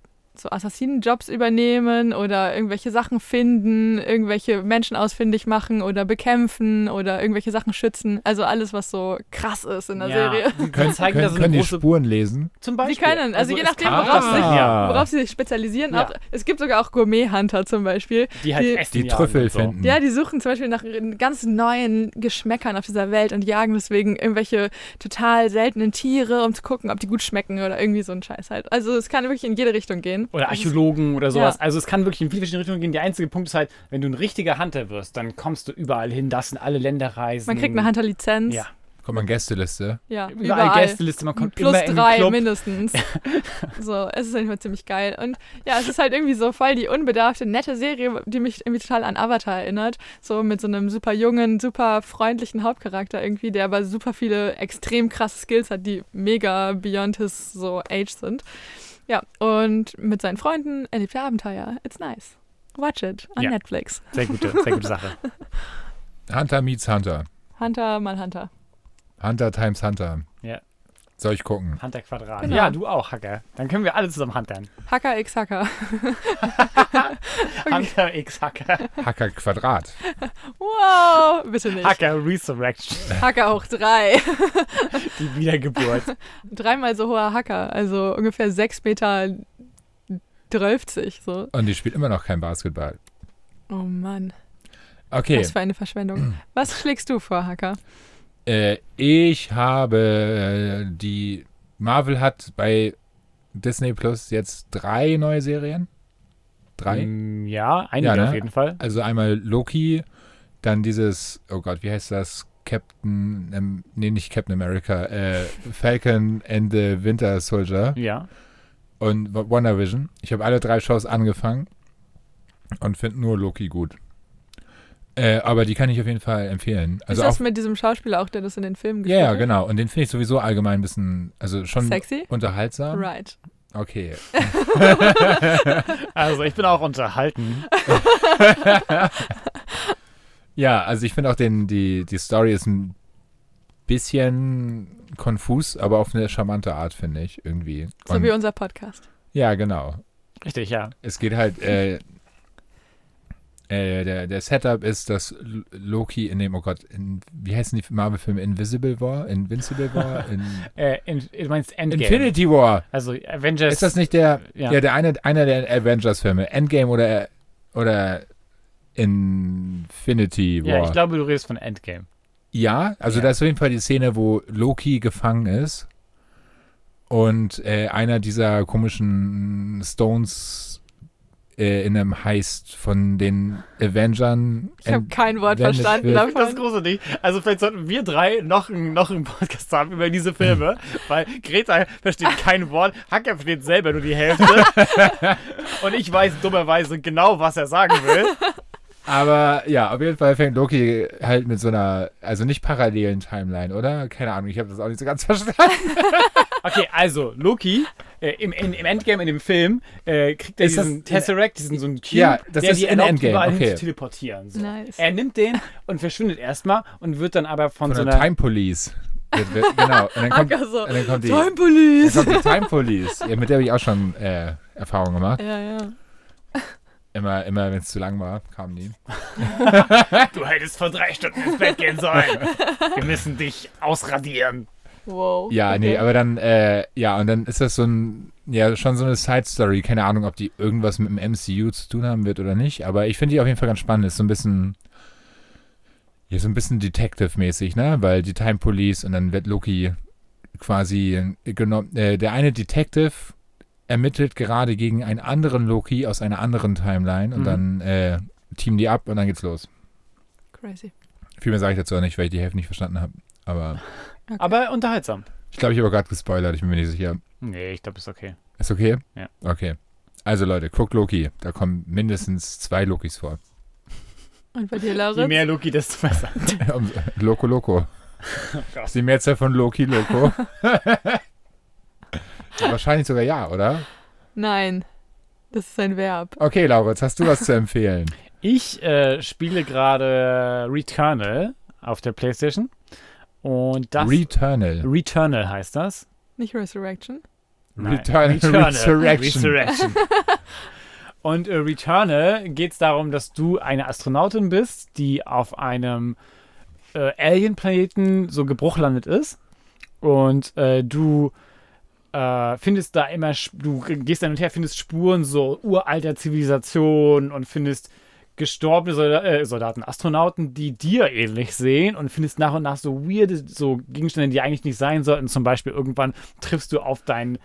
so Assassinenjobs übernehmen oder irgendwelche Sachen finden, irgendwelche Menschen ausfindig machen oder bekämpfen oder irgendwelche Sachen schützen. Also alles, was so krass ist in der Serie. Die Können, zeigen können, eine können die große Spuren lesen? zum Sie Beispiel. können, also, je es nachdem, worauf, sie sich, Ah. worauf sie sich spezialisieren. Ja. Auch, es gibt sogar auch Gourmet-Hunter zum Beispiel. die halt die- essen Die Trüffel so. finden. Ja, die suchen zum Beispiel nach ganz neuen Geschmäckern auf dieser Welt und jagen deswegen irgendwelche total seltenen Tiere, um zu gucken, ob die gut schmecken oder irgendwie so ein Scheiß halt. Also es kann wirklich in jede Richtung gehen. Oder ist- Archäologen oder sowas. Ja. Also es kann wirklich in viele verschiedene Richtungen gehen. Der einzige Punkt ist halt, wenn du ein richtiger Hunter wirst, dann kommst du überall hin, das in alle Länder reisen. Man kriegt eine Hunter-Lizenz. Ja. Kommt man Gästeliste? Ja, Überall, überall. Gästeliste, man kommt Plus immer in den drei Club. mindestens. so, es ist einfach ziemlich geil. Und ja, es ist halt irgendwie so voll die unbedarfte, nette Serie, die mich irgendwie total an Avatar erinnert. So mit so einem super jungen, super freundlichen Hauptcharakter irgendwie, der aber super viele extrem krasse Skills hat, die mega beyond his so age sind. Ja, und mit seinen Freunden erlebt er Abenteuer. It's nice. Watch it on Ja. Netflix. Sehr gute, sehr gute Sache. Hunter meets Hunter. Hunter mal Hunter. Hunter times Hunter. Ja. Soll ich gucken? Hunter Quadrat. Genau. Ja, du auch, Hacker. Dann können wir alle zusammen huntern. Hacker x Hacker. Hunter x Hacker. Hacker Quadrat. Wow, bitte nicht. Hacker Resurrection. Hacker hoch drei. Die Wiedergeburt. dreimal so hoher Hacker, also ungefähr 6 Meter 12 so. Und die spielt immer noch kein Basketball. Oh Mann, Okay. was für eine Verschwendung. Was schlägst du vor, Hacker? Äh, ich habe äh, die Marvel hat bei Disney Plus jetzt drei neue Serien. Drei. Mm, Ja, einige Ja, ne? auf jeden Fall. Also einmal Loki, dann dieses, oh Gott, wie heißt das? Captain, ähm, nee, nicht Captain America, äh, Falcon and the Winter Soldier Ja. und WandaVision. Ich habe alle drei Shows angefangen und finde nur Loki gut. Äh, aber die kann ich auf jeden Fall empfehlen. Also ist das auch, mit diesem Schauspieler auch, der das in den Filmen ja, gespielt ja, hat? genau. Und den finde ich sowieso allgemein ein bisschen, also schon Sexy? unterhaltsam. Right. Okay. Also ich bin auch unterhalten. Ja, also ich finde auch den, die, die Story ist ein bisschen konfus, aber auf eine charmante Art, finde ich, irgendwie. So Und- wie unser Podcast. ja, genau. Richtig, ja. Es geht halt, äh, äh, der, der Setup ist, dass Loki in dem, oh Gott, in, wie heißen die Marvel-Filme? Invisible War? Invincible War? In, Äh, in, du meinst Endgame. Infinity War. Also Avengers. Ist das nicht der, Ja. ja, der eine, einer der Avengers-Filme? Endgame oder, oder Infinity War? Ja, ich glaube, du redest von Endgame. Ja, also Ja. da ist auf jeden Fall die Szene, wo Loki gefangen ist und äh, einer dieser komischen Stones äh, in einem Heist von den Avengern. Ich habe kein Wort verstanden wird. Das ist davon. großartig. Also vielleicht sollten wir drei noch, einen- noch einen Podcast haben über diese Filme, weil Greta versteht kein Wort, Hacker versteht selber nur die Hälfte und ich weiß dummerweise genau, was er sagen will. Aber ja, auf jeden Fall fängt Loki halt mit so einer, also nicht parallelen Timeline, oder? Keine Ahnung, ich habe das auch nicht so ganz verstanden. Okay, also Loki äh, im, in, im Endgame in dem Film äh, kriegt er Ist diesen Tesseract, diesen so einen Cube, Ja, das der ist die in erlaubt, Endgame, überall hin okay. zu teleportieren. So. Nice. Er nimmt den und verschwindet erstmal und wird dann aber von, Von so einer Time Police. Wird- wird- genau. Und dann kommt, so. und dann kommt die, Time dann Police. kommt die Time Police. Ja, mit der habe ich auch schon äh, Erfahrung gemacht. Ja, ja. Immer, immer wenn es zu lang war, kam die. Du hättest vor drei Stunden ins Bett gehen sollen. Wir müssen dich ausradieren. Wow. Ja, okay. nee, aber dann, äh, ja, und dann ist das so ein, ja, schon so eine Side-Story. Keine Ahnung, ob die irgendwas mit dem MCU zu tun haben wird oder nicht, aber ich finde die auf jeden Fall ganz spannend. Ist so ein bisschen, ja, so ein bisschen Detective-mäßig, ne? Weil die Time Police und dann wird Loki quasi genommen, äh, der eine Detective ermittelt gerade gegen einen anderen Loki aus einer anderen Timeline und Mhm. dann äh, teamen die ab und dann geht's los. Crazy. Viel mehr sage ich dazu auch nicht, weil ich die Hälfte nicht verstanden habe. Aber Aber unterhaltsam. ich glaube, ich habe gerade gespoilert, ich bin mir nicht sicher. Nee, ich glaube, ist okay. Ist okay? Ja. Okay. Also Leute, guckt Loki. Da kommen mindestens zwei Lokis vor. Und bei dir, Je Lauritz? mehr Loki, desto besser. Loco Loco. Gott. Ist die Mehrzahl von Loki Loco. Wahrscheinlich sogar ja, oder? Nein. Das ist ein Verb. Okay, Lauritz, hast du was zu empfehlen? Ich äh, spiele gerade Returnal auf der Playstation. Und das. Returnal. Returnal heißt das. Nicht Resurrection. Nein, Returnal. Resurrection. Resurrection. Und äh, Returnal geht es darum, dass du eine Astronautin bist, die auf einem äh, Alien-Planeten so gebruchlandet ist. Und äh, du äh, findest da immer, du gehst dann und her, findest Spuren so uralter Zivilisation und findest gestorbene Solda äh, Soldaten, Astronauten, die dir ähnlich sehen und findest nach und nach so weirde so Gegenstände, die eigentlich nicht sein sollten. Zum Beispiel irgendwann triffst du auf dein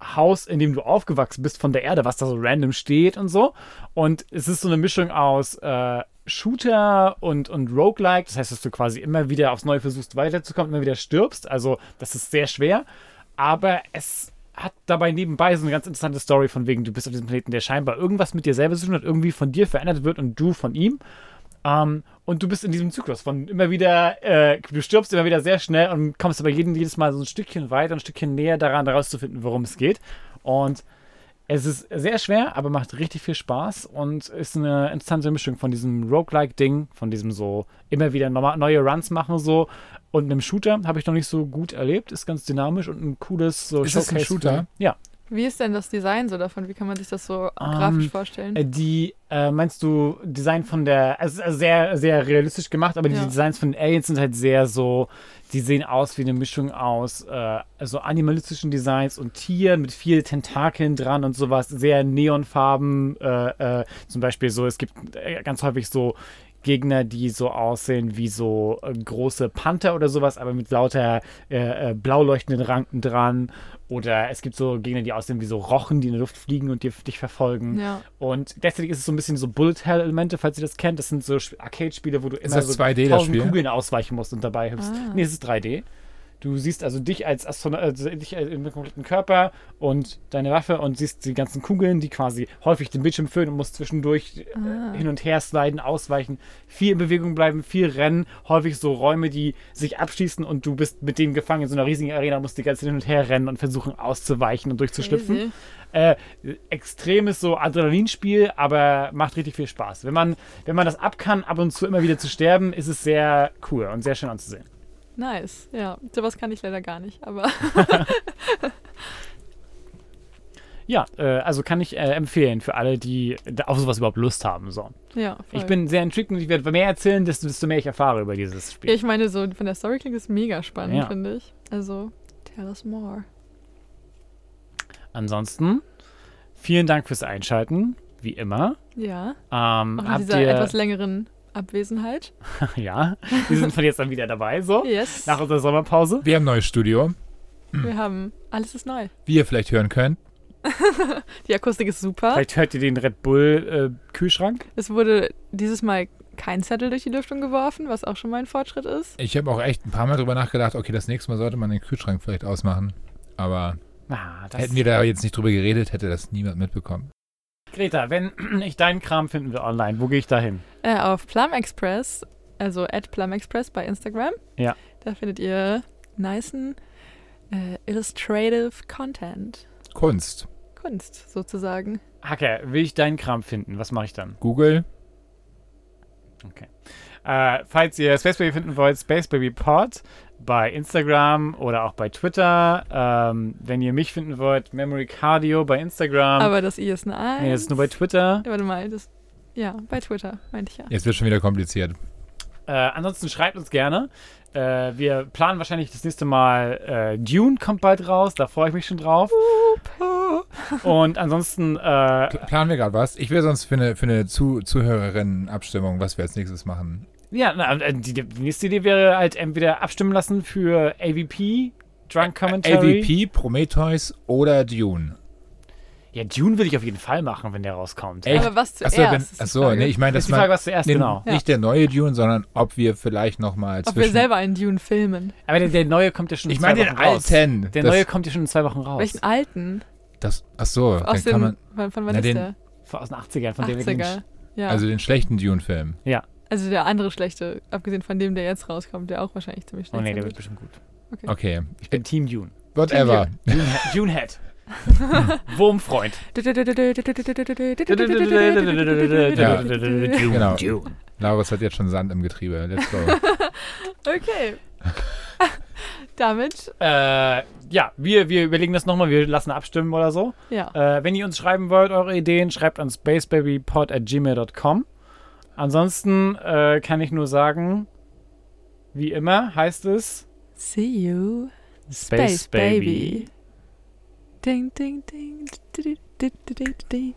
Haus, in dem du aufgewachsen bist von der Erde, was da so random steht und so. Und es ist so eine Mischung aus äh, Shooter und, und Roguelike. Das heißt, dass du quasi immer wieder aufs Neue versuchst weiterzukommen, immer wieder stirbst. Also das ist sehr schwer. Aber es hat dabei nebenbei so eine ganz interessante Story von wegen, du bist auf diesem Planeten, der scheinbar irgendwas mit dir selber zu tun hat, irgendwie von dir verändert wird und du von ihm. Ähm, und du bist in diesem Zyklus von immer wieder, äh, du stirbst immer wieder sehr schnell und kommst aber jeden, jedes Mal so ein Stückchen weiter, ein Stückchen näher daran, herauszufinden, worum es geht. Und es ist sehr schwer, aber macht richtig viel Spaß und ist eine interessante Mischung von diesem Roguelike-Ding, von diesem so immer wieder neue Runs machen so und einem Shooter habe ich noch nicht so gut erlebt. Ist ganz dynamisch und ein cooles so Ist ein Showcase Shooter? für- Ja. Wie ist denn das Design so davon? Wie kann man sich das so grafisch vorstellen? Äh, Die, äh, meinst du, Design von der, also also sehr, sehr realistisch gemacht, aber die Ja. Designs von den Aliens sind halt sehr so, die sehen aus wie eine Mischung aus, äh, also animalistischen Designs und Tieren mit viel Tentakeln dran und sowas, sehr Neonfarben, äh, äh, zum Beispiel so, es gibt äh, ganz häufig so Gegner, die so aussehen wie so äh, große Panther oder sowas, aber mit lauter äh, äh, blau leuchtenden Ranken dran. Oder es gibt so Gegner, die aussehen wie so Rochen, die in der Luft fliegen und die, dich verfolgen. Ja. Und gleichzeitig ist es so ein bisschen so Bullet-Hell-Elemente, falls ihr das kennt. Das sind so Sp- Arcade-Spiele, wo du immer so 2D, das tausend Spiel? Kugeln ausweichen musst und dabei hüpfst. Ah. Nee, es ist 3D. Du siehst also dich als Astronaut, also dich als- im kompletten Körper und deine Waffe und siehst die ganzen Kugeln, die quasi häufig den Bildschirm füllen und musst zwischendurch Ah. äh, hin und her sliden, ausweichen, viel in Bewegung bleiben, viel rennen, häufig so Räume, die sich abschließen und du bist mit denen gefangen in so einer riesigen Arena, musst die ganze Zeit hin und her rennen und versuchen auszuweichen und durchzuschlüpfen. Äh, extremes so Adrenalinspiel, aber macht richtig viel Spaß. Wenn man, wenn man das ab kann, ab und zu immer wieder zu sterben, ist es sehr cool und sehr schön anzusehen. Nice. Ja, sowas kann ich leider gar nicht, aber Ja, äh, also kann ich äh, empfehlen für alle, die auf sowas überhaupt Lust haben. So. ja. Voll. Ich bin sehr intrigued und ich werde mehr erzählen, desto, desto mehr ich erfahre über dieses Ja, Spiel. ich meine, so von der Story klingt es mega spannend, Ja. finde ich. Also, tell us more. Ansonsten, vielen Dank fürs Einschalten, wie immer. Ja, Ähm, auch habt dieser ihr, etwas längeren Abwesenheit. ja, wir sind von jetzt an wieder dabei, so, Yes. nach unserer Sommerpause. Wir haben ein neues Studio, Wir haben, alles ist neu. wie ihr vielleicht hören könnt. Die Akustik ist super. Vielleicht hört ihr den Red Bull äh, Kühlschrank. Es wurde dieses Mal kein Zettel durch die Lüftung geworfen, was auch schon mal ein Fortschritt ist. Ich habe auch echt ein paar Mal drüber nachgedacht, okay, das nächste Mal sollte man den Kühlschrank vielleicht ausmachen. Aber Ah, das hätten wir da jetzt nicht drüber geredet, hätte das niemand mitbekommen. Greta, wenn ich deinen Kram finden will online, wo gehe ich da hin? Äh, auf Plum Express, also at Plum Express bei Instagram. Ja. Da findet ihr nicen äh, illustrative Content. Kunst. Kunst sozusagen. Hacker, will ich deinen Kram finden? Was mache ich dann? Google. Äh, falls ihr Space Baby finden wollt, Space Baby Pod bei Instagram oder auch bei Twitter. Ähm, wenn ihr mich finden wollt, Memory Cardio bei Instagram. Aber das I ist eine 1. nee, das ist nur bei Twitter. Ja, warte mal, das. Ja, bei Twitter, meinte ich ja. Jetzt wird schon wieder kompliziert. Äh, ansonsten schreibt uns gerne. Äh, wir planen wahrscheinlich das nächste Mal äh, Dune kommt bald raus, da freue ich mich schon drauf. Und ansonsten äh, Pl- Planen wir gerade was? Ich will sonst für eine, für eine Zu Zuhörerinnen-Abstimmung, was wir als nächstes machen. Ja, na, äh, die, die nächste Idee wäre halt entweder abstimmen lassen für AVP, Drunk Commentary. AVP, Prometheus oder Dune. Ja, Dune will ich auf jeden Fall machen, wenn der rauskommt. Echt? Aber was zuerst? Achso, wenn, achso nee, ich meine, Das dass ist die Frage, man was zuerst, nee, genau. nicht der neue Dune, sondern ob wir vielleicht nochmal Ob wir zwischen... selber einen Dune filmen. Aber der, der neue kommt ja schon in ich zwei meine den Wochen raus. alten. Der neue kommt ja schon in zwei Wochen raus. Welchen alten? Das, achso, dann Aus kann den. man... Von, von wann Na, ist den- der? Aus den 80ern von David Lynch. 80er. Ja. Also den schlechten Dune-Film. Also der andere schlechte, abgesehen von dem, der jetzt rauskommt, der auch wahrscheinlich ziemlich Oh schlecht nee, der wird bestimmt gut. Okay, Ich bin Team Dune. whatever. Dune, Dune Head. Wurmfreund. Ja. Dune, Genau. Dune. Laurus hat jetzt schon Sand im Getriebe. Let's go. Okay. Damit, Äh, ja, wir, wir überlegen das nochmal. Wir lassen abstimmen oder so. ja. Äh, wenn ihr uns schreiben wollt, eure Ideen, schreibt an spacebabypod at gmail.com. Ansonsten äh, kann ich nur sagen, wie immer heißt es. See you, Space, Space Baby. Baby. Ding, ding, ding. Ding, ding, ding.